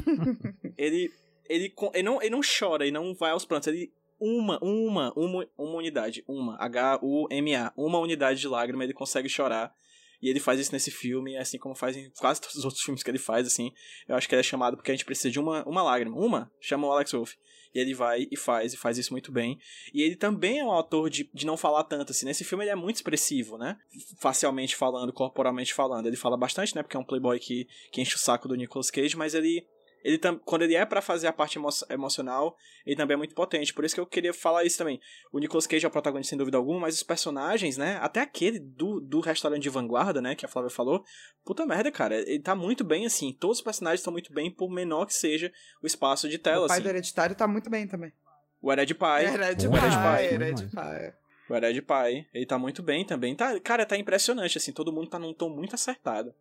Speaker 2: ele, ele, ele, não, ele não chora, ele não vai aos prantos, ele uma, uma, uma, uma unidade, uma, H-U-M-A, uma unidade de lágrima ele consegue chorar. E ele faz isso nesse filme, assim como faz em quase todos os outros filmes que ele faz, assim. Eu acho que ele é chamado porque a gente precisa de uma, uma lágrima. Uma, chama o Alex Wolff. E ele vai e faz, e faz isso muito bem. E ele também é um autor de, de não falar tanto, assim. Nesse filme ele é muito expressivo, né? Facialmente falando, corporalmente falando. Ele fala bastante, né? Porque é um playboy que, que enche o saco do Nicolas Cage, mas ele ele tam, quando ele é para fazer a parte emo emocional, ele também é muito potente. Por isso que eu queria falar isso também. O Nicolas Cage é o protagonista sem dúvida alguma, mas os personagens, né? Até aquele do, do restaurante de vanguarda, né? Que a Flávia falou. Puta merda, cara. Ele tá muito bem, assim. Todos os personagens estão muito bem, por menor que seja o espaço de tela.
Speaker 1: O pai
Speaker 2: assim.
Speaker 1: do Hereditário tá muito bem também.
Speaker 2: O Hered Pai.
Speaker 1: Hered
Speaker 2: o
Speaker 1: Pai.
Speaker 2: Pai.
Speaker 1: Hered Pai.
Speaker 2: O Hered Pai. Ele tá muito bem também. Tá, cara, tá impressionante, assim. Todo mundo tá num tom muito acertado.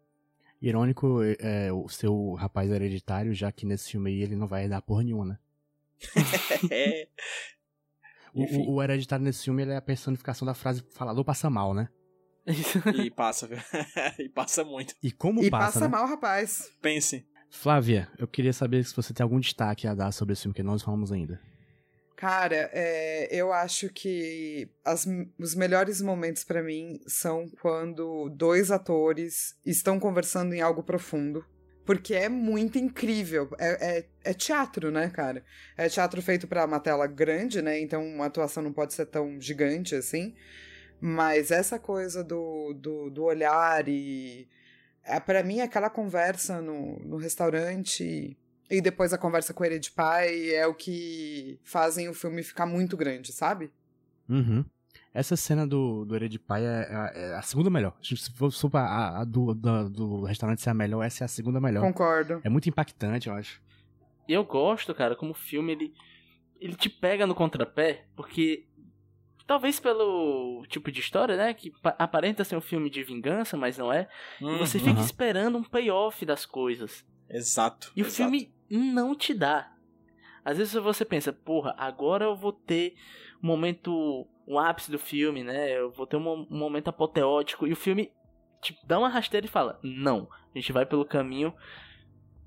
Speaker 3: Irônico é, o seu rapaz hereditário, já que nesse filme aí ele não vai dar porra nenhuma, né?
Speaker 2: é.
Speaker 3: O, o, o, hereditário nesse filme ele é a personificação da frase falador passa mal, né?
Speaker 2: e passa, viu? e passa muito.
Speaker 3: E como
Speaker 1: e
Speaker 3: passa,
Speaker 1: passa
Speaker 3: né?
Speaker 1: mal, rapaz.
Speaker 2: Pense.
Speaker 3: Flávia, eu queria saber se você tem algum destaque a dar sobre esse filme que nós falamos ainda.
Speaker 1: Cara, é, eu acho que as, os melhores momentos para mim são quando dois atores estão conversando em algo profundo. Porque é muito incrível. É, é, é teatro, né, cara? É teatro feito para uma tela grande, né? Então uma atuação não pode ser tão gigante assim. Mas essa coisa do, do, do olhar e. É, para mim, aquela conversa no, no restaurante e depois a conversa com ele de pai é o que fazem o filme ficar muito grande, sabe?
Speaker 3: Uhum. Essa cena do, do Herê de Pai é, é, é, a segunda melhor. Se for a, a do, do, do, restaurante ser a melhor, essa é a segunda melhor.
Speaker 1: Concordo.
Speaker 3: É muito impactante, eu acho.
Speaker 4: E eu gosto, cara, como o filme ele, ele te pega no contrapé, porque talvez pelo tipo de história, né, que aparenta ser um filme de vingança, mas não é. Uhum. E você fica esperando um payoff das coisas.
Speaker 2: Exato.
Speaker 4: E
Speaker 2: exato.
Speaker 4: o filme não te dá. Às vezes você pensa, porra, agora eu vou ter um momento, um ápice do filme, né? Eu vou ter um, momento apoteótico. E o filme te dá uma rasteira e fala: Não, a gente vai pelo caminho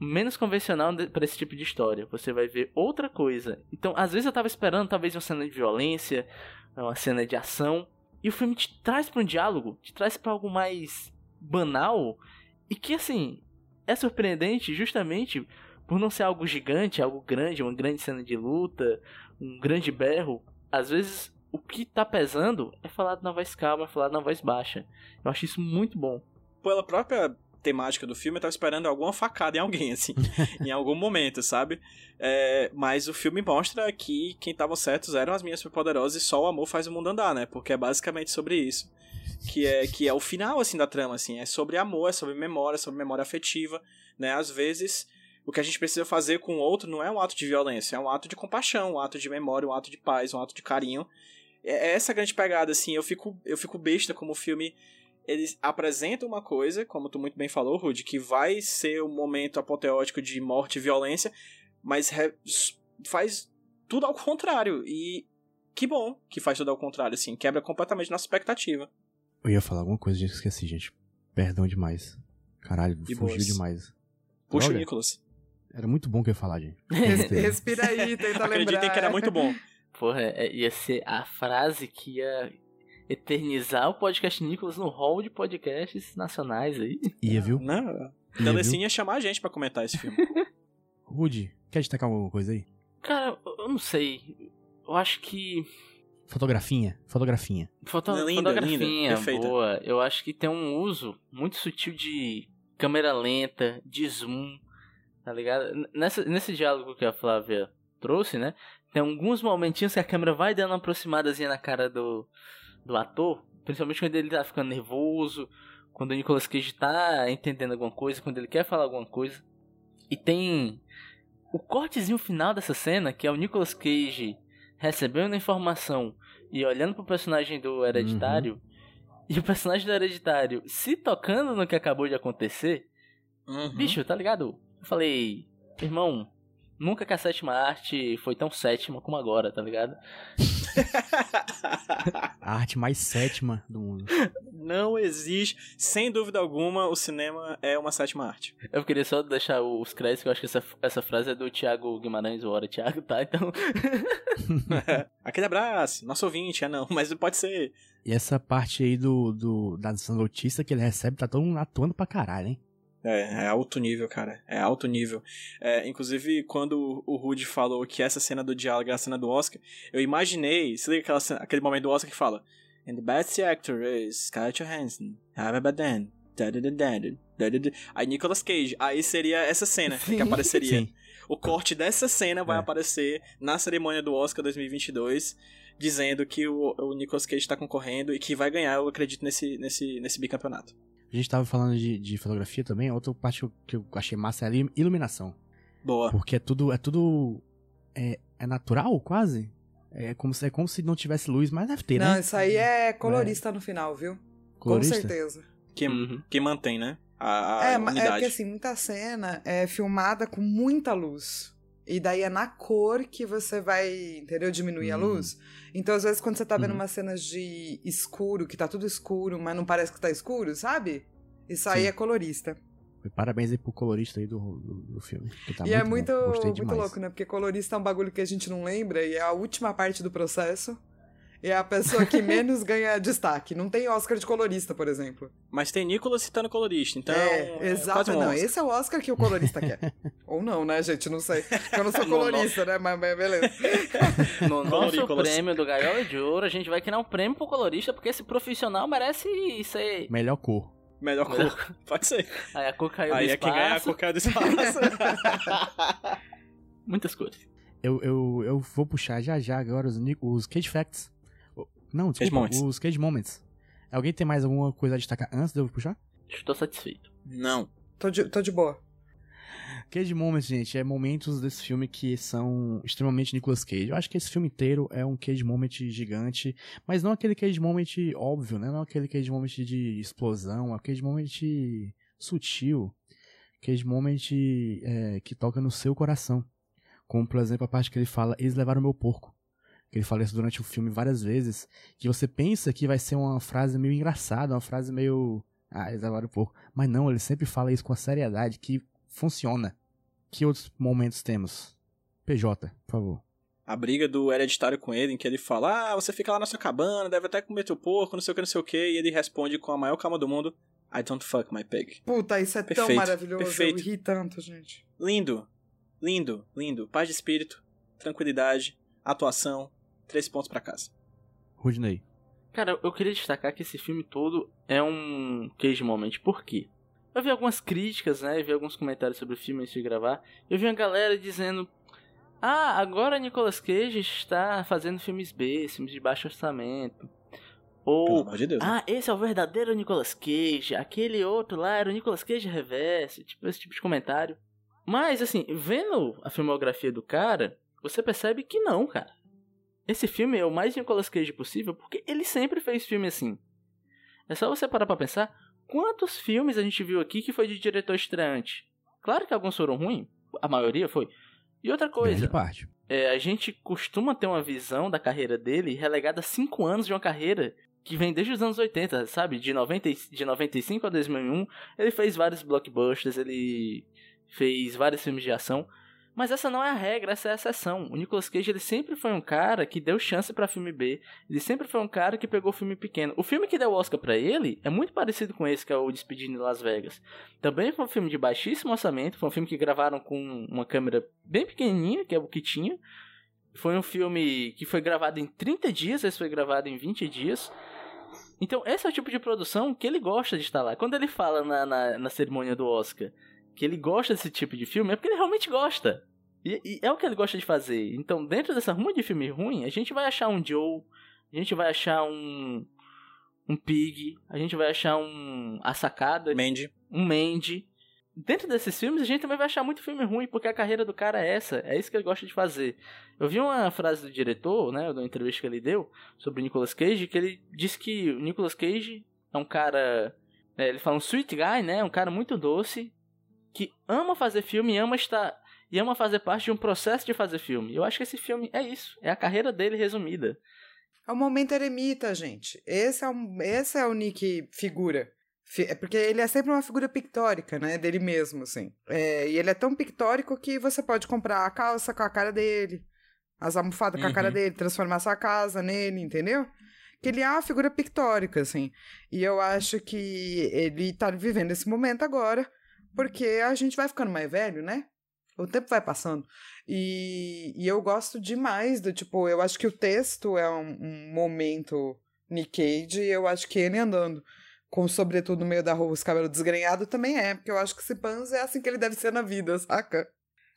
Speaker 4: menos convencional para esse tipo de história. Você vai ver outra coisa. Então, às vezes eu tava esperando talvez uma cena de violência, uma cena de ação. E o filme te traz para um diálogo, te traz para algo mais banal. E que, assim, é surpreendente justamente por não ser algo gigante, algo grande, uma grande cena de luta, um grande berro, às vezes o que tá pesando é falado na voz calma, é falado na voz baixa. Eu acho isso muito bom.
Speaker 2: Pela própria temática do filme, eu tava esperando alguma facada em alguém, assim, em algum momento, sabe? É, mas o filme mostra que quem estavam certos eram as minhas superpoderosas e só o amor faz o mundo andar, né? Porque é basicamente sobre isso. Que é, que é o final, assim, da trama, assim. É sobre amor, é sobre memória, é sobre memória afetiva, né? Às vezes o que a gente precisa fazer com o outro não é um ato de violência, é um ato de compaixão, um ato de memória, um ato de paz, um ato de carinho. É essa grande pegada, assim, eu fico, eu fico besta como o filme eles apresentam uma coisa, como tu muito bem falou, Rude, que vai ser um momento apoteótico de morte e violência, mas faz tudo ao contrário. E que bom que faz tudo ao contrário, assim, quebra completamente nossa expectativa.
Speaker 3: Eu ia falar alguma coisa e esqueci, gente. Perdão demais. Caralho,
Speaker 2: De
Speaker 3: fugiu
Speaker 2: boas.
Speaker 3: demais.
Speaker 2: Puxa
Speaker 3: Droga.
Speaker 2: o Nicolas.
Speaker 3: Era muito bom o que eu ia falar, gente.
Speaker 1: Respira aí, tenta lembrar.
Speaker 2: Acreditem que era muito bom.
Speaker 4: Porra, é- ia ser a frase que ia eternizar o podcast Nicolas no hall de podcasts nacionais aí.
Speaker 3: Ia, viu?
Speaker 2: Não,
Speaker 3: Ia,
Speaker 2: Telecine ia chamar a gente pra comentar esse filme.
Speaker 3: Rude, quer destacar alguma coisa aí?
Speaker 4: Cara, eu não sei. Eu acho que.
Speaker 3: Fotografinha, fotografinha.
Speaker 4: Foto
Speaker 2: Linda,
Speaker 4: fotografia
Speaker 2: linda, perfeita.
Speaker 4: boa. Eu acho que tem um uso muito sutil de câmera lenta, de zoom, tá ligado? Nessa, nesse diálogo que a Flávia trouxe, né? Tem alguns momentinhos que a câmera vai dando uma aproximadazinha na cara do, do ator, principalmente quando ele tá ficando nervoso, quando o Nicolas Cage tá entendendo alguma coisa, quando ele quer falar alguma coisa. E tem o cortezinho final dessa cena, que é o Nicolas Cage recebendo a informação e olhando pro personagem do Hereditário, e o personagem do Hereditário se tocando no que acabou de acontecer,
Speaker 2: Uhum.
Speaker 4: bicho, tá ligado? Eu falei, irmão, nunca que a sétima arte foi tão sétima como agora, tá ligado?
Speaker 3: A arte mais sétima do mundo.
Speaker 2: Não existe. Sem dúvida alguma, o cinema é uma sétima arte.
Speaker 4: Eu queria só deixar os créditos, que eu acho que essa, essa frase é do Thiago Guimarães, o Hora Thiago, tá? Então,
Speaker 2: Aquele abraço, nosso ouvinte, é não, mas pode ser.
Speaker 3: E essa parte aí do, do, das notícias que ele recebe, tá todo mundo atuando pra caralho, hein?
Speaker 2: É, é alto nível, cara. É alto nível. É, inclusive, quando o Rudy falou que essa cena do diálogo é a cena do Oscar, eu imaginei. Se liga aquela cena- aquele momento do Oscar que fala: And the best actor is Scarlett Johansson. Have a bad da. Aí Nicolas Cage. Aí seria essa cena
Speaker 1: Sim.
Speaker 2: que apareceria.
Speaker 3: Sim.
Speaker 2: O corte dessa cena vai
Speaker 3: É.
Speaker 2: aparecer na cerimônia do Oscar 2022, dizendo que o, o Nicolas Cage tá concorrendo e que vai ganhar, eu acredito, nesse, nesse, nesse bicampeonato.
Speaker 3: A gente tava falando de, de fotografia também, outra parte que eu, achei massa é a ilu- iluminação.
Speaker 2: Boa.
Speaker 3: Porque é tudo. É tudo. É, é natural, quase? É como, se, é como se não tivesse luz, mas deve ter,
Speaker 1: Não,
Speaker 3: né?
Speaker 1: isso aí é colorista no final, viu?
Speaker 3: Colorista?
Speaker 1: Com certeza.
Speaker 2: Que,
Speaker 4: Uhum.
Speaker 2: que mantém, né? A, a
Speaker 1: É, é
Speaker 2: unidade.
Speaker 1: porque assim, muita cena é filmada com muita luz. E daí é na cor que você vai, entendeu? Diminuir a
Speaker 3: Hum.
Speaker 1: luz. Então, às vezes, quando você tá vendo
Speaker 3: Uhum.
Speaker 1: umas cenas de escuro, que tá tudo escuro, mas não parece que tá escuro, sabe? Isso aí
Speaker 3: Sim.
Speaker 1: é colorista.
Speaker 3: Parabéns aí pro colorista aí do, do, do filme. tá
Speaker 1: e é muito,
Speaker 3: Gostei
Speaker 1: muito
Speaker 3: demais.
Speaker 1: louco, né? Porque colorista é um bagulho que a gente não lembra e é a última parte do processo. É a pessoa que menos ganha destaque. Não tem Oscar de colorista, por exemplo.
Speaker 2: Mas tem Nicolas citando colorista, então.
Speaker 1: é,
Speaker 2: quase
Speaker 1: exato.
Speaker 2: um
Speaker 1: não,
Speaker 2: Oscar.
Speaker 1: esse é o Oscar que o colorista quer. Ou não, né, gente? Não sei. Eu não sou colorista, né? Mas, mas beleza.
Speaker 4: no nosso
Speaker 2: Colorícolas.
Speaker 4: prêmio do Gaiola de Ouro, a gente vai criar um prêmio pro colorista, porque esse profissional merece ser...
Speaker 3: Melhor cor.
Speaker 2: Melhor cor. Pode ser.
Speaker 4: Aí a cor caiu
Speaker 2: Aí
Speaker 4: do
Speaker 2: é quem ganhar a
Speaker 4: espaço.
Speaker 2: cor caiu do espaço.
Speaker 4: Muitas cores.
Speaker 3: Eu, eu, eu vou puxar já já agora os, os Cage Facts. Não, desculpa,
Speaker 2: Moments.
Speaker 3: os Cage Moments. Alguém tem mais alguma coisa a destacar antes de eu puxar?
Speaker 4: Estou satisfeito.
Speaker 2: Não.
Speaker 1: Tô de, tô de boa.
Speaker 3: Cage Moments, gente, é momentos desse filme que são extremamente Nicolas Cage. Eu acho que esse filme inteiro é um Cage Moment gigante, mas não aquele Cage Moment óbvio, né? Não aquele Cage Moment de explosão, é um Cage Moment sutil. Cage Moment é, que toca no seu coração. Como, por exemplo, a parte que ele fala, eles levaram meu porco. Que ele fala isso durante o filme várias vezes. Que você pensa que vai ser uma frase meio engraçada, uma frase meio. Ah, eles levaram o porco. Mas não, ele sempre fala isso com a seriedade que funciona. Que outros momentos temos? PJ, por favor.
Speaker 2: A briga do hereditário com ele, em que ele fala: Ah, você fica lá na sua cabana, deve até comer teu porco, não sei o que, não sei o que. E ele responde com a maior calma do mundo: I don't fuck my pig.
Speaker 1: Puta, isso é tão
Speaker 2: Perfeito,
Speaker 1: maravilhoso.
Speaker 2: perfeito.
Speaker 1: Eu ri tanto, gente.
Speaker 2: Lindo, lindo, lindo. Paz de espírito, tranquilidade, atuação. Três pontos pra casa.
Speaker 3: Rudney.
Speaker 4: Cara, eu queria destacar que esse filme todo é um cage moment. Por quê? Eu vi algumas críticas, né? Eu vi alguns comentários sobre o filme antes de gravar. Eu vi uma galera dizendo: Ah, agora Nicolas Cage está fazendo filmes B, filmes de baixo orçamento.
Speaker 2: Pelo
Speaker 4: Ou,
Speaker 2: amor de Deus. né?
Speaker 4: ah, esse é o verdadeiro Nicolas Cage, aquele outro lá era o Nicolas Cage reverso, tipo, esse tipo de comentário. Mas, assim, vendo a filmografia do cara, você percebe que não, cara. Esse filme é o mais Nicolas Cage possível porque ele sempre fez filme assim. É só você parar pra pensar quantos filmes a gente viu aqui que foi de diretor estreante. Claro que alguns foram ruins, a maioria foi. E outra coisa,
Speaker 3: parte.
Speaker 4: é, a gente costuma ter uma visão da carreira dele relegada a 5 anos de uma carreira que vem desde os anos 80, sabe? De, 90, e- de 95 a 2001, ele fez vários blockbusters, ele fez vários filmes de ação. Mas essa não é a regra, essa é a exceção. O Nicolas Cage ele sempre foi um cara que deu chance pra filme B. Ele sempre foi um cara que pegou filme pequeno. O filme que deu Oscar pra ele é muito parecido com esse, que é o Despedindo em Las Vegas. Também foi um filme de baixíssimo orçamento, foi um filme que gravaram com uma câmera bem pequenininha, que é o que tinha. Foi um filme que foi gravado em 30 dias, esse foi gravado em 20 dias. Então, esse é o tipo de produção que ele gosta de estar lá. Quando ele fala na, na, na cerimônia do Oscar que ele gosta desse tipo de filme, é porque ele realmente gosta. E, e é o que ele gosta de fazer. Então, dentro dessa ruma de filme ruim, a gente vai achar um Joe, a gente vai achar um. um Pig, a gente vai achar um. A Sacada,
Speaker 2: Mandy.
Speaker 4: um Mandy. dentro desses filmes a gente também vai achar muito filme ruim, porque a carreira do cara é essa, é isso que ele gosta de fazer. Eu vi uma frase do diretor, né, da entrevista que ele deu sobre o Nicolas Cage, que ele disse que o Nicolas Cage é um cara, é, ele fala um sweet guy, né, um cara muito doce, que ama fazer filme e ama estar e ama fazer parte de um processo de fazer filme. Eu acho que esse filme é isso, é a carreira dele resumida.
Speaker 1: É o momento eremita, gente. Esse é o, esse é o Nick figura. É porque ele é sempre uma figura pictórica, né? Dele mesmo, assim. É, e ele é tão pictórico que você pode comprar a calça com a cara dele, as almofadas uhum. com a cara uhum. dele, transformar sua casa nele, entendeu? Que ele é uma figura pictórica, assim. E eu acho que ele tá vivendo esse momento agora, porque a gente vai ficando mais velho, né? O tempo vai passando. E, e eu gosto demais do tipo, eu acho que o texto é um, um momento Nick Cage, e eu acho que ele andando com sobretudo no meio da rua, os cabelos desgrenhados também é, porque eu acho que esse Pans é assim que ele deve ser na vida, saca?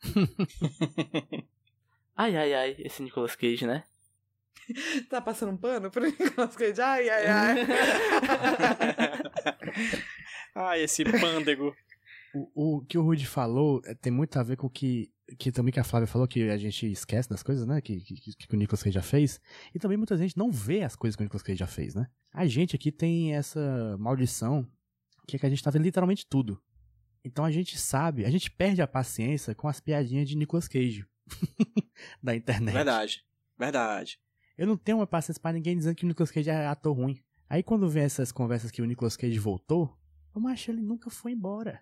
Speaker 4: ai, ai, ai, esse Nicolas Cage, né?
Speaker 1: tá passando um pano pro Nicolas Cage? Ai, ai, ai.
Speaker 2: ai, esse pândego.
Speaker 3: O, o que o Rudy falou é, tem muito a ver com o que, que também que a Flávia falou, que a gente esquece das coisas, né? Que, que, que o Nicolas Cage já fez. E também muita gente não vê as coisas que o Nicolas Cage já fez, né? A gente aqui tem essa maldição que é que a gente tá vendo literalmente tudo. Então a gente sabe, a gente perde a paciência com as piadinhas de Nicolas Cage da internet.
Speaker 2: Verdade, verdade.
Speaker 3: Eu não tenho uma paciência para ninguém dizendo que o Nicolas Cage é ator ruim. Aí quando vem essas conversas que o Nicolas Cage voltou, eu acho que ele nunca foi embora.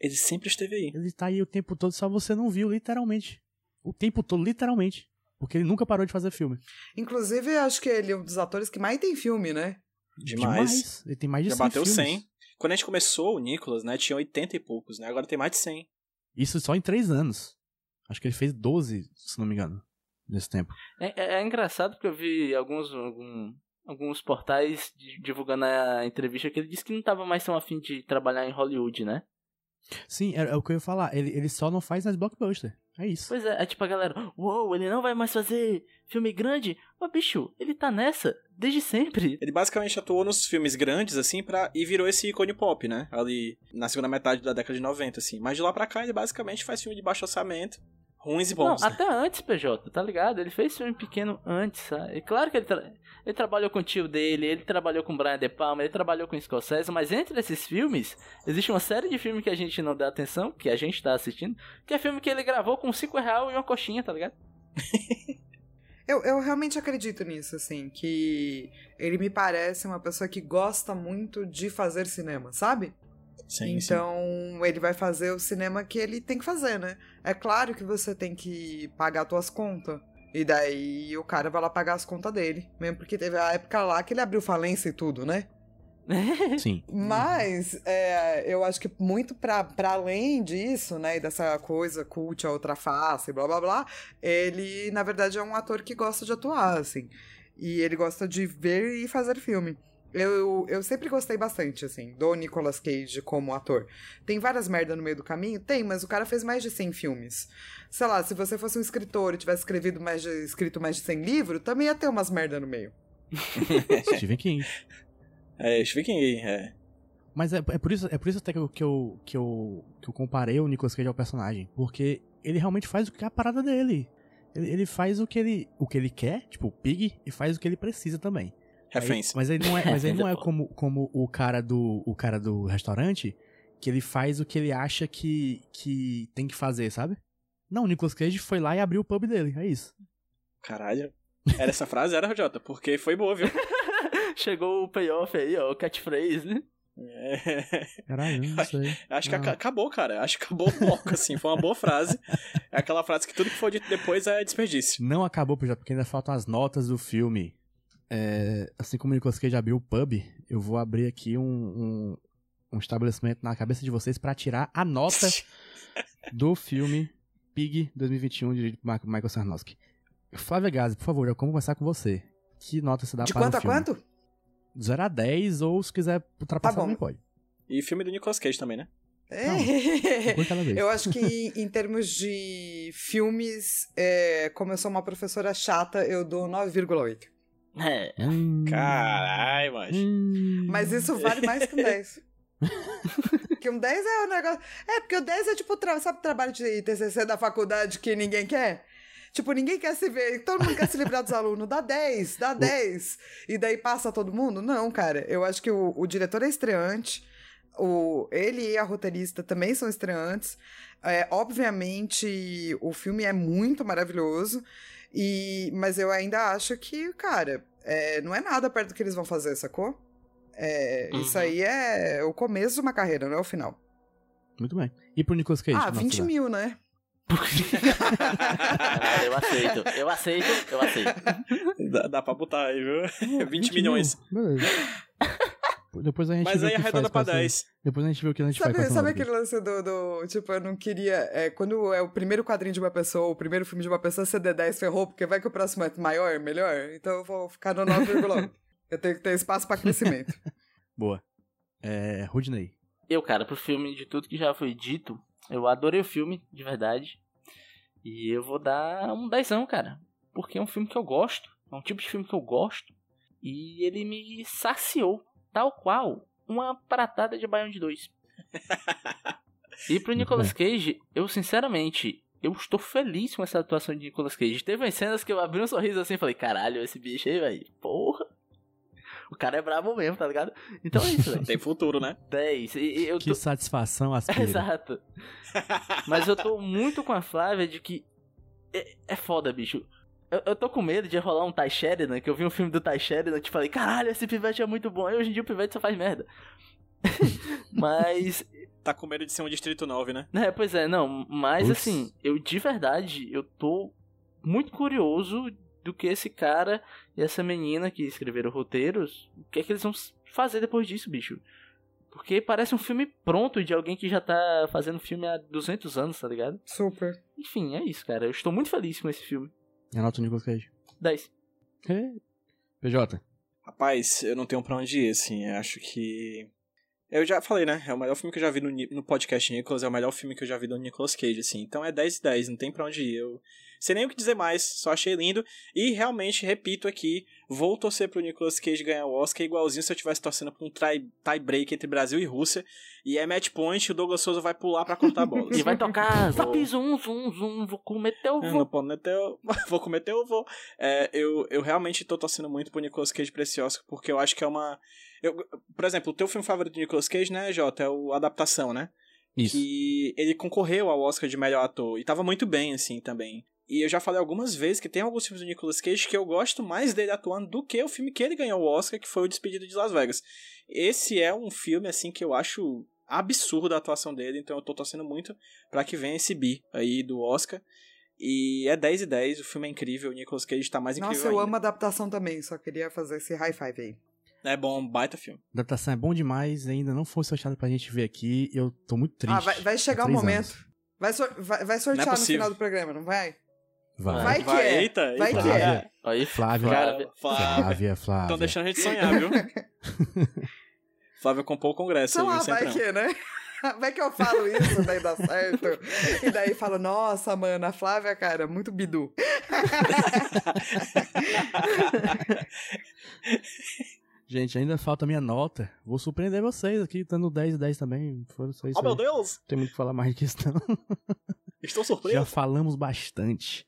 Speaker 2: Ele sempre esteve aí.
Speaker 3: Ele tá aí o tempo todo, só você não viu, literalmente. O tempo todo, literalmente. Porque ele nunca parou de fazer filme.
Speaker 1: Inclusive, acho que ele é um dos atores que mais tem filme, né?
Speaker 2: Demais. Demais.
Speaker 3: Ele tem mais de
Speaker 2: Já
Speaker 3: 100
Speaker 2: bateu
Speaker 3: filmes.
Speaker 2: 100. Quando a gente começou, o Nicolas, né, tinha 80 e poucos, né? Agora tem mais de 100.
Speaker 3: Isso só em 3 anos. Acho que ele fez 12, se não me engano, nesse tempo.
Speaker 4: É, é, é engraçado porque eu vi alguns, algum, alguns portais divulgando a entrevista que ele disse que não estava mais tão afim de trabalhar em Hollywood, né?
Speaker 3: Sim, é, é, o que eu ia falar. Ele, ele só não faz nas blockbuster. É isso.
Speaker 4: Pois é, é tipo a galera, uou, wow, ele não vai mais fazer filme grande? Mas bicho, ele tá nessa desde sempre.
Speaker 2: Ele basicamente atuou nos filmes grandes, assim, pra... e virou esse ícone pop, né? Ali na segunda metade da década de 90, assim. Mas de lá pra cá ele basicamente faz filme de baixo orçamento ruins e bons.
Speaker 4: Não,
Speaker 2: né?
Speaker 4: até antes, PJ, tá ligado? Ele fez filme pequeno antes, sabe? E claro que ele, tra... ele trabalhou com o tio dele, ele trabalhou com Brian De Palma, ele trabalhou com Scorsese, mas entre esses filmes, existe uma série de filmes que a gente não dá atenção, que a gente tá assistindo, que é filme que ele gravou com 5 real e uma coxinha, tá ligado?
Speaker 1: eu, eu realmente acredito nisso, assim, que ele me parece uma pessoa que gosta muito de fazer cinema, sabe?
Speaker 2: Sim,
Speaker 1: então,
Speaker 2: sim.
Speaker 1: ele vai fazer o cinema que ele tem que fazer, né? É claro que você tem que pagar suas contas. E daí o cara vai lá pagar as contas dele. Mesmo porque teve a época lá que ele abriu falência e tudo, né?
Speaker 3: Sim.
Speaker 1: Mas é, eu acho que muito para além disso, né, e dessa coisa cult a outra face, blá blá blá, ele na verdade é um ator que gosta de atuar, assim. E ele gosta de ver e fazer filme. Eu, eu sempre gostei bastante, assim, do Nicolas Cage como ator. Tem várias merdas no meio do caminho? Tem, mas o cara fez mais de 100 filmes. Sei lá, se você fosse um escritor e tivesse escrevido mais de, escrito mais de 100 livros, também ia ter umas merdas no meio.
Speaker 3: Stephen King.
Speaker 2: É, Stephen King, é.
Speaker 3: Mas é, é, por isso, é por isso até que eu, que, eu, que, eu, que eu comparei o Nicolas Cage ao personagem. Porque ele realmente faz o que é a parada dele. Ele, ele faz o que ele, o que ele quer, tipo o Pig, e faz o que ele precisa também.
Speaker 2: Referência.
Speaker 3: Aí, mas ele não é, mas ele não é como, como o cara do o cara do restaurante que ele faz o que ele acha que, que tem que fazer, sabe? Não, o Nicolas Cage foi lá e abriu o pub dele, é isso.
Speaker 2: Caralho. Era essa frase, era, Jota? Porque foi boa, viu?
Speaker 4: Chegou o payoff aí, ó, o catchphrase, né?
Speaker 2: É.
Speaker 3: Caralho, não sei.
Speaker 2: Acho que acabou, cara. Acho que acabou o bloco, assim. Foi uma boa frase. É aquela frase que tudo que for dito depois é desperdício.
Speaker 3: Não acabou, porque ainda faltam as notas do filme. É, assim como o Nicolas Cage abriu o pub, eu vou abrir aqui um, um, um estabelecimento na cabeça de vocês para tirar a nota do filme Pig 2021 de Michael Sarnowski. Flávia Gazi, por favor, vamos começar com você. Que nota você dá
Speaker 1: de
Speaker 3: para
Speaker 1: quanto
Speaker 3: o filme?
Speaker 1: a quanto?
Speaker 3: 0 a 10, ou se quiser ultrapassar
Speaker 1: Tá
Speaker 3: também pode.
Speaker 2: E filme do Nicolas Cage também, né?
Speaker 1: É.
Speaker 3: Por cada vez.
Speaker 1: Eu acho que em termos de filmes, é, como eu sou uma professora chata, eu dou 9,8.
Speaker 4: É.
Speaker 3: Hum,
Speaker 2: Caralho, mas.
Speaker 3: hum.
Speaker 1: Mas isso vale mais que um 10. Porque um 10 é um negócio. É, porque o 10 é tipo, tra... sabe o trabalho de TCC da faculdade que ninguém quer? Tipo, ninguém quer se ver, todo mundo quer se livrar dos alunos. Dá 10, dá 10. E daí passa todo mundo? Não, cara. Eu acho que o, o diretor é estreante. O, ele e a roteirista também são estreantes. É, obviamente, o filme é muito maravilhoso. E, mas eu ainda acho que, cara, é, não é nada perto do que eles vão fazer, sacou? É,
Speaker 4: Uhum.
Speaker 1: Isso aí é o começo de uma carreira, não é o final.
Speaker 3: Muito bem. E pro Nicolas Cage?
Speaker 1: ah,
Speaker 3: nosso
Speaker 1: 20
Speaker 3: lugar?
Speaker 1: mil, né?
Speaker 4: Eu aceito. Eu aceito, eu aceito.
Speaker 2: Dá, dá pra botar aí, viu?
Speaker 3: É,
Speaker 2: 20 milhões.
Speaker 3: mil, Beleza. Depois a gente
Speaker 2: Mas
Speaker 3: vê
Speaker 2: aí
Speaker 3: o que
Speaker 2: arredonda pra
Speaker 3: com essa-
Speaker 2: 10.
Speaker 3: Depois a gente vê o que a gente
Speaker 1: Sabe,
Speaker 3: faz
Speaker 1: sabe aquele lance do, do. Tipo, eu não queria. É, quando é o primeiro quadrinho de uma pessoa, o primeiro filme de uma pessoa, CD10 ferrou, porque vai que o próximo é maior, melhor. Então eu vou ficar no 9,1. eu tenho que ter espaço pra crescimento.
Speaker 3: Boa. É. Rudney.
Speaker 4: Eu, cara, pro filme de tudo que já foi dito, eu adorei o filme, de verdade. E eu vou dar um dezão, cara. Porque é um filme que eu gosto. É um tipo de filme que eu gosto. E ele me saciou. Tal qual uma pratada de de 2. e pro Nicolas Cage, eu sinceramente, eu estou feliz com essa atuação de Nicolas Cage. Teve umas cenas que eu abri um sorriso assim e falei, caralho, esse bicho aí, velho. Porra. O cara é brabo mesmo, tá ligado? Então é isso, velho.
Speaker 2: Tem futuro, né?
Speaker 4: 10. E, e eu
Speaker 3: Que
Speaker 4: tô...
Speaker 3: satisfação aspira.
Speaker 4: Exato. Mas eu tô muito com a Flávia de que é, é foda, bicho. Eu, eu tô com medo de rolar um Ty Sheridan, que eu vi um filme do Ty Sheridan e te falei, caralho, esse pivete é muito bom. Aí hoje em dia o pivete só faz merda. mas,
Speaker 2: Tá com medo de ser um Distrito 9, né?
Speaker 4: né, pois é, não, mas
Speaker 3: Ups.
Speaker 4: assim, eu de verdade, eu tô muito curioso do que esse cara e essa menina que escreveram roteiros, o que é que eles vão fazer depois disso, bicho. Porque parece um filme pronto de alguém que já tá fazendo filme há 200 anos, tá ligado?
Speaker 1: Super.
Speaker 4: Enfim, é isso, cara. Eu estou muito feliz com esse filme.
Speaker 3: Anota o Nicolas Cage.
Speaker 4: 10.
Speaker 3: É. PJ.
Speaker 2: Rapaz, eu não tenho pra onde ir, assim. Eu acho que. Eu já falei, né? É o melhor filme que eu já vi no, no podcast Nicolas, é o melhor filme que eu já vi do Nicolas Cage, assim. Então é 10 e 10, não tem pra onde ir. Eu sei nem o que dizer mais, só achei lindo. E realmente, repito aqui, vou torcer pro Nicolas Cage ganhar o Oscar igualzinho se eu estivesse torcendo pra um tie-break entre Brasil e Rússia. E é match point, o Douglas Souza vai pular pra cortar bolas.
Speaker 4: E vai tocar Zap Zoom, Zoom, Zoom, vou comer teu
Speaker 2: Eu
Speaker 4: vô.
Speaker 2: não pode meter o... Vou cometer o vou. É, eu, eu realmente tô torcendo muito pro Nicolas Cage pra esse Oscar, porque eu acho que é uma. Eu, por exemplo, o teu filme favorito do Nicolas Cage, né, Jota? É o Adaptação, né?
Speaker 3: Isso.
Speaker 2: Que ele concorreu ao Oscar de melhor ator. E tava muito bem, assim, também. E eu já falei algumas vezes que tem alguns filmes do Nicolas Cage que eu gosto mais dele atuando do que o filme que ele ganhou o Oscar, que foi o Despedido de Las Vegas. Esse é um filme, assim, que eu acho absurdo a atuação dele, então eu tô torcendo muito pra que venha esse bi aí do Oscar. E é 10 e 10, o filme é incrível, o Nicolas Cage tá mais incrível
Speaker 1: Nossa, eu
Speaker 2: ainda.
Speaker 1: amo adaptação também, só queria fazer esse high five aí.
Speaker 2: É bom, baita filme.
Speaker 3: A adaptação é bom demais, ainda não foi sorteado pra gente ver aqui. Eu tô muito triste.
Speaker 1: Ah, vai, vai chegar o
Speaker 3: três
Speaker 1: momento.
Speaker 3: anos.
Speaker 1: Vai, vai, vai sortear
Speaker 2: Não é
Speaker 1: no final do programa, não vai?
Speaker 3: Vai.
Speaker 1: Vai que é.
Speaker 2: Eita,
Speaker 1: Vai
Speaker 2: eita.
Speaker 1: que é.
Speaker 3: Flávia,
Speaker 4: Aí,
Speaker 3: Flávia.
Speaker 2: Flávia.
Speaker 3: Flávia, Flávia.
Speaker 2: Estão deixando a gente sonhar, viu? Flávia comprou o congresso
Speaker 1: Sei
Speaker 2: aí,
Speaker 1: lá,
Speaker 2: viu,
Speaker 1: vai que, né? Vai que eu falo isso, daí dá certo. E daí falo, nossa, mano, a Flávia, cara, muito bidu.
Speaker 3: Gente, ainda falta a minha nota. Vou surpreender vocês aqui, dando 10 e 10 também. Foram só isso
Speaker 2: Oh, meu
Speaker 3: aí.
Speaker 2: Deus!
Speaker 3: Não tem muito o que falar mais disso, não.
Speaker 2: Estou
Speaker 3: Já
Speaker 2: surpreso.
Speaker 3: falamos bastante.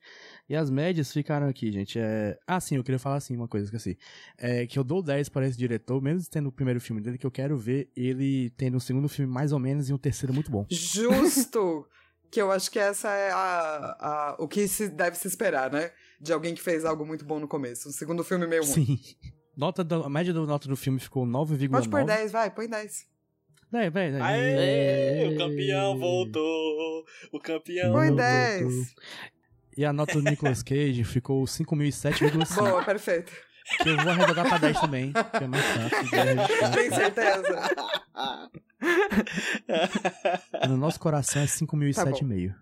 Speaker 3: E as médias ficaram aqui, gente. É... Ah, sim, eu queria falar assim uma coisa, esqueci. É que eu dou 10 para esse diretor, mesmo tendo o primeiro filme dele, que eu quero ver ele tendo um segundo filme mais ou menos e um terceiro muito bom.
Speaker 1: Justo! que eu acho que essa é a, a- o que se deve se esperar, né? De alguém que fez algo muito bom no começo. Um segundo filme meio ruim.
Speaker 3: Sim. Nota do- a média da nota do filme ficou 9,9.
Speaker 1: Pode pôr 10, vai, põe 10.
Speaker 3: É, vai, vai.
Speaker 2: Aê, o campeão voltou! O campeão...
Speaker 3: Voltou.
Speaker 1: 10.
Speaker 3: E a nota do Nicolas Cage ficou 5.007,5.
Speaker 1: Boa, perfeito.
Speaker 3: que eu vou arredondar pra 10 também, que é mais fácil.
Speaker 1: Tem certeza?
Speaker 3: No nosso coração é
Speaker 1: Tá
Speaker 3: 5.007,5.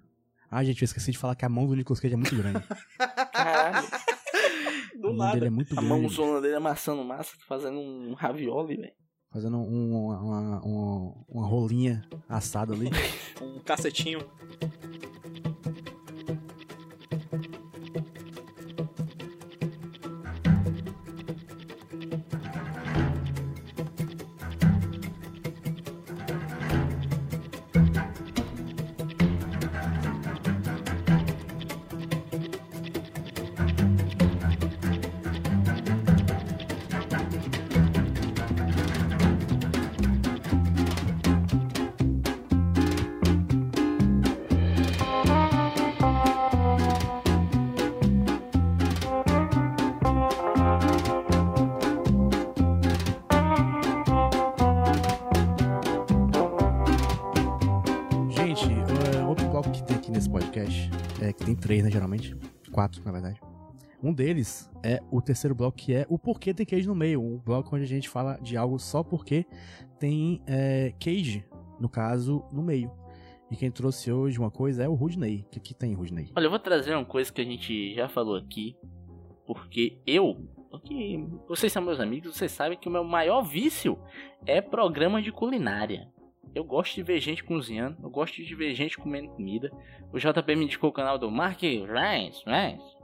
Speaker 3: ah, gente, eu esqueci de falar que a mão do Nicolas Cage é muito grande.
Speaker 4: Caralho.
Speaker 3: a
Speaker 2: Do
Speaker 3: mão dele
Speaker 2: nada.
Speaker 3: é muito
Speaker 4: A
Speaker 3: grande.
Speaker 4: mãozona dele amassando massa, fazendo um ravioli, velho.
Speaker 3: Fazendo um- uma, uma, uma, rolinha assada ali.
Speaker 2: Um cacetinho.
Speaker 3: Três, né, geralmente. Quatro, na verdade. Um deles é o terceiro bloco, que é o porquê tem queijo no meio. Um bloco onde a gente fala de algo só porque tem é, queijo, no caso, no meio. E quem trouxe hoje uma coisa é o Rudney. O que, que tem, Rudney?
Speaker 4: Olha, eu vou trazer uma coisa que a gente já falou aqui, porque eu, porque vocês são meus amigos, vocês sabem que o meu maior vício é programa de culinária. Eu gosto de ver gente cozinhando, eu gosto de ver gente comendo comida. O JP me indicou o canal do Mark Rice, Rice,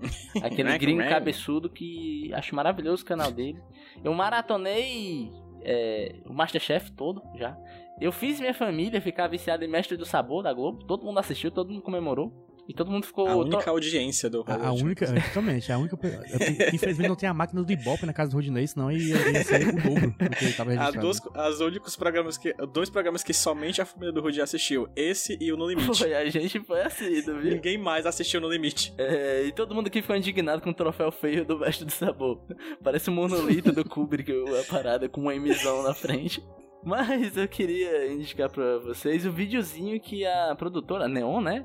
Speaker 4: aquele
Speaker 2: Mac
Speaker 4: gringo cabeçudo que acho maravilhoso o canal dele. Eu maratonei é, o Masterchef todo já. Eu fiz minha família ficar viciada em Mestre do Sabor da Globo. Todo mundo assistiu, todo mundo comemorou. E todo mundo ficou.
Speaker 2: A
Speaker 4: to-
Speaker 2: única audiência do
Speaker 3: A, a
Speaker 2: Hollywood.
Speaker 3: única, exatamente, a única. eu- Infelizmente não tem a máquina do Ibope na casa do Rodinei, senão ia, ia ser o dobro do que ele tava
Speaker 2: As
Speaker 3: registrado.
Speaker 2: duas, as únicos programas que. Dois programas que somente a família do Rudy assistiu. Esse e o No Limite.
Speaker 4: Foi, a gente foi assim, viu?
Speaker 2: Ninguém mais assistiu No Limite.
Speaker 4: É, e todo mundo aqui ficou indignado com o troféu feio do Mestre do Sabor. Parece um monolito do Kubrick, a parada com uma emisão na frente. Mas eu queria indicar pra vocês o videozinho que a produtora, a Neon, né?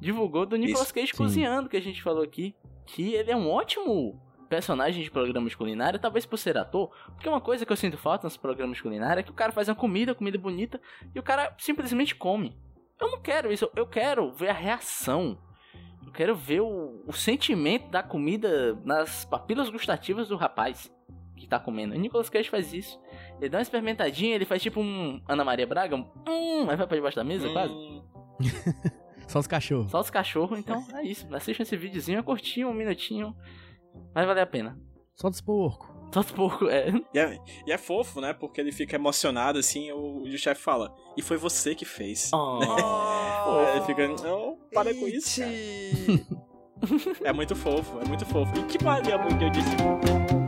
Speaker 4: Divulgou do Nicolas Cage
Speaker 3: sim.
Speaker 4: cozinhando, que a gente falou aqui. Que ele é um ótimo personagem de programa de culinária, talvez por ser ator. Porque uma coisa que eu sinto falta nos programas de culinária é que o cara faz uma comida, comida bonita, e o cara simplesmente come. Eu não quero isso, eu quero ver a reação. Eu quero ver o, o sentimento da comida nas papilas gustativas do rapaz que tá comendo. O Nicolas Cage faz isso. Ele dá uma experimentadinha, ele faz tipo um Ana Maria Braga, um hum, aí vai pra debaixo da mesa, quase.
Speaker 3: Só os cachorros.
Speaker 4: Só os cachorros, então é isso. Assista esse videozinho, é curtinho, um minutinho. Vai valer a pena.
Speaker 3: Só dos porcos.
Speaker 4: Só os pouco, é.
Speaker 2: E é, e é fofo, né? Porque ele fica emocionado assim. O, o chefe fala: E foi você que fez.
Speaker 4: Oh.
Speaker 2: Aí ele fica: Não, para com isso. cara."
Speaker 1: Iti.
Speaker 2: É muito fofo, é muito fofo. E que valia muito que eu disse.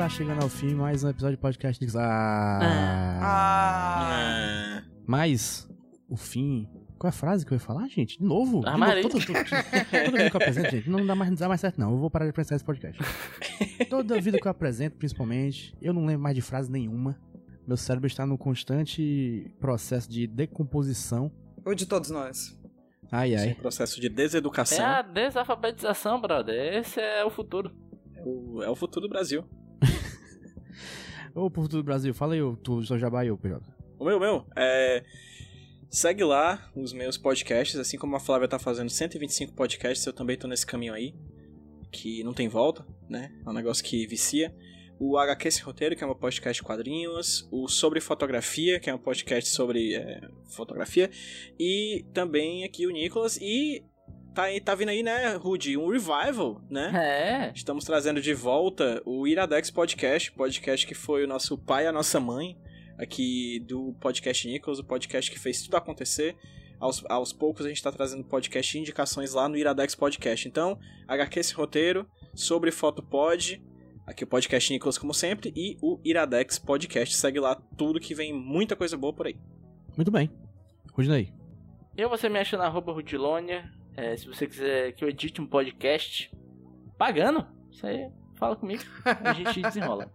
Speaker 3: Está chegando ao fim mais um episódio de podcast Nix. Ah.
Speaker 1: Ah.
Speaker 2: Ah,
Speaker 3: Mas, o fim. Qual é a frase que eu ia falar, gente? De novo? De
Speaker 4: Ah,
Speaker 3: novo,
Speaker 4: Maria.
Speaker 3: toda, vida que eu apresento, gente, não dá mais, não dá mais certo, não. Eu vou parar de apresentar esse podcast. Toda vida que eu apresento, principalmente, eu não lembro mais de frase nenhuma. Meu cérebro está no constante processo de decomposição.
Speaker 1: O de todos nós.
Speaker 3: Ai,
Speaker 2: esse
Speaker 3: ai.
Speaker 2: processo de
Speaker 4: É
Speaker 2: deseducação
Speaker 4: a desalfabetização, brother. Esse é o futuro.
Speaker 2: é o, é o futuro do Brasil.
Speaker 3: Ô, povo do Brasil, fala aí, tu, seu jabá aí, PJ.
Speaker 2: O meu, meu, é. Segue lá os meus podcasts, assim como a Flávia tá fazendo 125 podcasts, eu também tô nesse caminho aí, que não tem volta, né? É um negócio que vicia. O HQ Esse Roteiro, que é um podcast de quadrinhos. O Sobre Fotografia, que é um podcast sobre é, fotografia. E também aqui o Nicolas. E tá, tá vindo aí, né, Rudy, um revival, né?
Speaker 4: É.
Speaker 2: Estamos trazendo de volta o Iradex Podcast, podcast que foi o nosso pai e a nossa mãe, aqui do Podcast Nichols, o podcast que fez tudo acontecer. Aos, aos poucos a gente está trazendo podcast de indicações lá no Iradex Podcast. Então, HQ esse roteiro sobre Fotopod, aqui o Podcast Nichols como sempre, e o Iradex Podcast. Segue lá tudo que vem muita coisa boa por aí.
Speaker 3: Muito bem. Rudinei.
Speaker 4: Eu você me acha na arroba Rudilônia. É, se você quiser que eu edite um podcast pagando, isso aí fala comigo. A gente desenrola.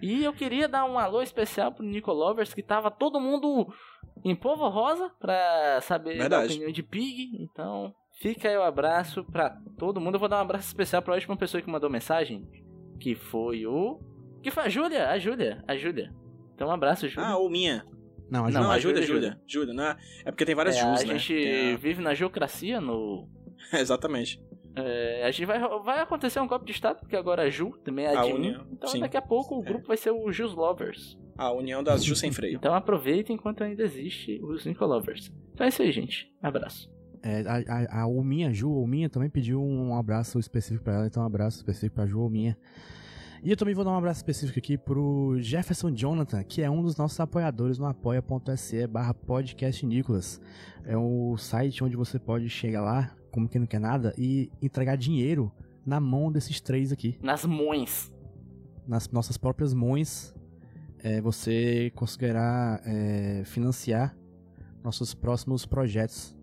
Speaker 4: E eu queria dar um alô especial pro Nico Lovers, que tava todo mundo em polvo rosa pra saber
Speaker 2: Verdade.
Speaker 4: opinião de Pig. Então, fica aí o abraço pra todo mundo. Eu vou dar um abraço especial pra última pessoa que mandou mensagem, que foi o. Que foi a Júlia, a Júlia, a Júlia. Então, um abraço, Júlia.
Speaker 2: Ah, ou minha.
Speaker 3: Não, a
Speaker 4: Não,
Speaker 2: Não,
Speaker 4: a
Speaker 2: a Júlia,
Speaker 4: Júlia,
Speaker 2: Júlia. Júlia, né? É porque tem várias
Speaker 4: É,
Speaker 2: Jus,
Speaker 4: a
Speaker 2: né?
Speaker 4: gente
Speaker 2: Tem
Speaker 4: vive na geocracia no
Speaker 2: a- Exatamente.
Speaker 4: É, a gente vai, vai acontecer um golpe de estado, porque agora a Ju também é
Speaker 2: A
Speaker 4: admin.
Speaker 2: Uni,
Speaker 4: então
Speaker 2: sim.
Speaker 4: daqui a pouco o
Speaker 2: É.
Speaker 4: grupo vai ser o Jus Lovers.
Speaker 2: A união das Ju sem freio.
Speaker 4: Então aproveita enquanto ainda existe os Nicolovers. Então é isso aí, gente. Abraço.
Speaker 3: É, a, a, a Ominha, Ju, Ominha também pediu um abraço específico pra ela, então um abraço específico pra Ju, Ominha. E eu também vou dar um abraço específico aqui pro Jefferson Jonathan, que é um dos nossos apoiadores no apoia.se barra podcast Nicolas. É o site onde você pode chegar lá, como quem não quer nada, e entregar dinheiro na mão desses três aqui.
Speaker 4: Nas mães.
Speaker 3: Nas nossas próprias mãos, é, você conseguirá é, financiar nossos próximos projetos.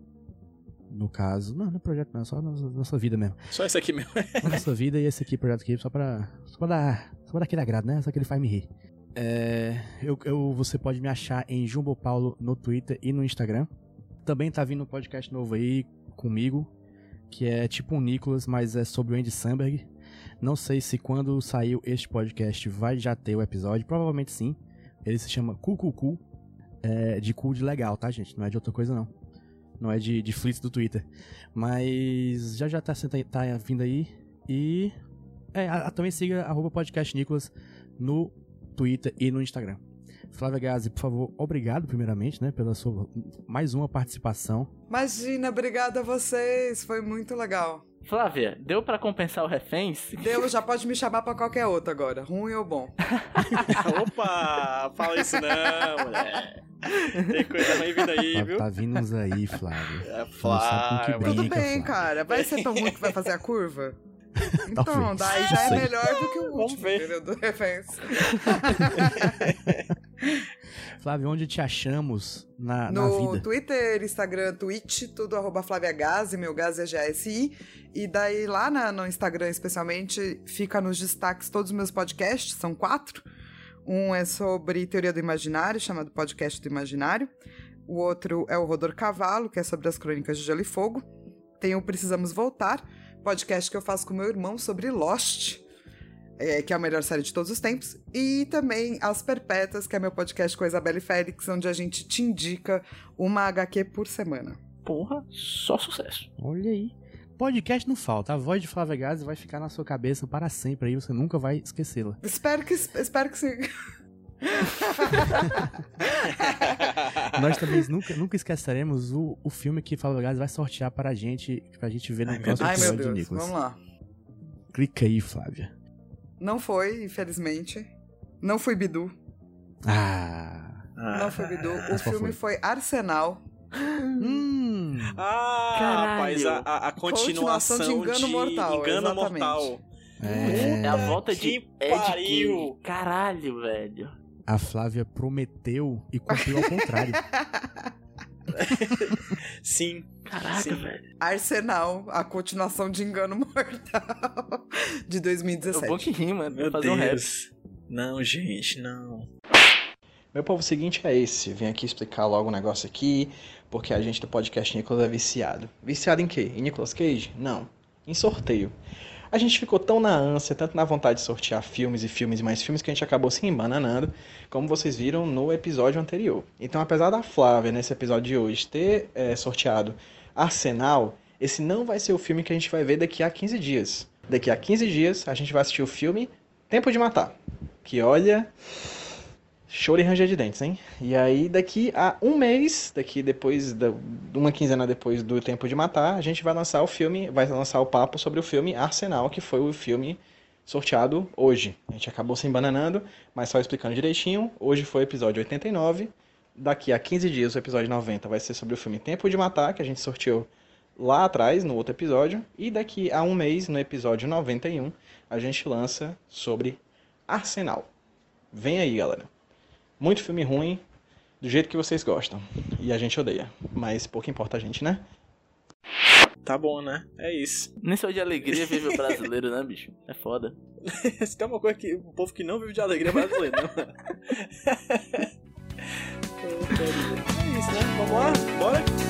Speaker 3: No caso, não, não é projeto não, é só nossa, nossa vida mesmo.
Speaker 2: Só esse aqui mesmo.
Speaker 3: Nossa vida e esse aqui, projeto aqui, só pra, só pra dar, só pra dar aquele agrado, né? Só que ele faz me rir. É, eu, eu, você pode me achar em Jumbo Paulo no Twitter e no Instagram. Também tá vindo um podcast novo aí comigo, que é tipo um Nicolas, mas é sobre o Andy Samberg. Não sei se quando saiu este podcast vai já ter o episódio, provavelmente sim. Ele se chama Cucucu, é, de cu de legal, tá, gente? Não é de outra coisa, não. Não é de, de flits do Twitter. Mas já já tá, tá vindo aí. E. É, a, a, também siga arroba podcast Nicolas no Twitter e no Instagram. Flávia Gazi, por favor, obrigado primeiramente, né, pela sua mais uma participação.
Speaker 1: Imagina, obrigada a vocês, foi muito legal.
Speaker 4: Flávia, deu para compensar o reféns?
Speaker 1: Deu, já pode me chamar para qualquer outro agora, ruim ou bom.
Speaker 2: Opa, fala isso não, mulher. Tem coisa ruim vindo aí,
Speaker 3: tá,
Speaker 2: viu?
Speaker 3: Tá vindo uns aí, Flávio.
Speaker 2: É, Flávio.
Speaker 1: Tudo bem, Flávio. cara. Vai ser tão ruim que vai fazer a curva? Então, Talvez. daí já é melhor do que o último, entendeu? Do reféns.
Speaker 3: Flávio, onde te achamos na,
Speaker 1: no
Speaker 3: na vida?
Speaker 1: No Twitter, Instagram, Twitch, tudo arroba Flávia Gazi, meu Gaz é GSI. E daí lá na, no Instagram, especialmente, fica nos destaques todos os meus podcasts, são quatro. Um é sobre teoria do imaginário, chamado Podcast do Imaginário. O outro é o Rodor Cavalo, que é sobre as crônicas de Gelo e Fogo. Tem o Precisamos Voltar, podcast que eu faço com meu irmão sobre Lost, é, que é a melhor série de todos os tempos. E também As Perpétuas, que é meu podcast com a Isabelle Félix, onde a gente te indica uma HQ por semana.
Speaker 4: Porra, só sucesso.
Speaker 3: Olha aí. Podcast não falta. A voz de Flávia Gazi vai ficar na sua cabeça para sempre aí, você nunca vai esquecê-la.
Speaker 1: Espero que espero que sim.
Speaker 3: Nós também nunca, nunca esqueceremos o, o filme que Flávia Gazi vai sortear para a gente, pra gente ver no
Speaker 1: Ai,
Speaker 3: próximo episódio de Nicolas.
Speaker 1: Vamos lá.
Speaker 3: Clica aí, Flávia.
Speaker 1: Não foi, infelizmente. Não foi Bidu.
Speaker 3: Ah.
Speaker 1: Não foi Bidu. O
Speaker 3: Mas qual
Speaker 1: filme
Speaker 3: foi?
Speaker 1: foi Arsenal.
Speaker 3: Hum.
Speaker 2: Ah,
Speaker 4: Caralho.
Speaker 2: rapaz, a, a, a continuação,
Speaker 1: Continuação de Engano Mortal,
Speaker 2: Engano
Speaker 1: exatamente.
Speaker 2: Mortal.
Speaker 3: É,
Speaker 4: É a volta de Ed
Speaker 2: pariu.
Speaker 4: King. Caralho, velho.
Speaker 3: a Flávia prometeu e cumpriu ao contrário.
Speaker 2: Sim.
Speaker 4: Caraca,
Speaker 2: Sim.
Speaker 4: velho.
Speaker 1: Arsenal, a continuação de Engano Mortal de
Speaker 4: É
Speaker 1: 2017.
Speaker 4: bom que rima,
Speaker 2: Meu
Speaker 4: fazer um rap.
Speaker 2: Deus. Não, gente, não.
Speaker 5: Meu povo, o seguinte é esse. Vim aqui explicar logo um negócio aqui, porque a gente do podcast Nicolas é viciado. Viciado em quê? Em Nicolas Cage? Não. Em sorteio. A gente ficou tão na ânsia, tanto na vontade de sortear filmes e filmes e mais filmes, que a gente acabou se embananando, como vocês viram no episódio anterior. Então, apesar da Flávia, nesse episódio de hoje, ter eh, sorteado Arsenal, esse não vai ser o filme que a gente vai ver daqui a 15 dias. Daqui a 15 dias, a gente vai assistir o filme Tempo de Matar. Que olha. Choro e ranger de dentes, hein? E aí, daqui a um mês, daqui depois, da, uma quinzena depois do Tempo de Matar, a gente vai lançar o filme, vai lançar o papo sobre o filme Arsenal, que foi o filme sorteado hoje. A gente acabou se embananando, mas só explicando direitinho. Hoje foi o episódio 89. Daqui a 15 dias, o episódio 90 vai ser sobre o filme Tempo de Matar, que a gente sorteou lá atrás, no outro episódio. E daqui a um mês, no episódio 91, a gente lança sobre Arsenal. Vem aí, galera. Muito filme ruim, do jeito que vocês gostam. E a gente odeia. Mas pouco importa a gente, né?
Speaker 2: Tá bom, né? É isso.
Speaker 4: Nem só de alegria vive o brasileiro, né, bicho? É foda.
Speaker 2: Se tem uma coisa que o povo que não vive de alegria é brasileiro, não. é isso, né? Vamos lá? Bora?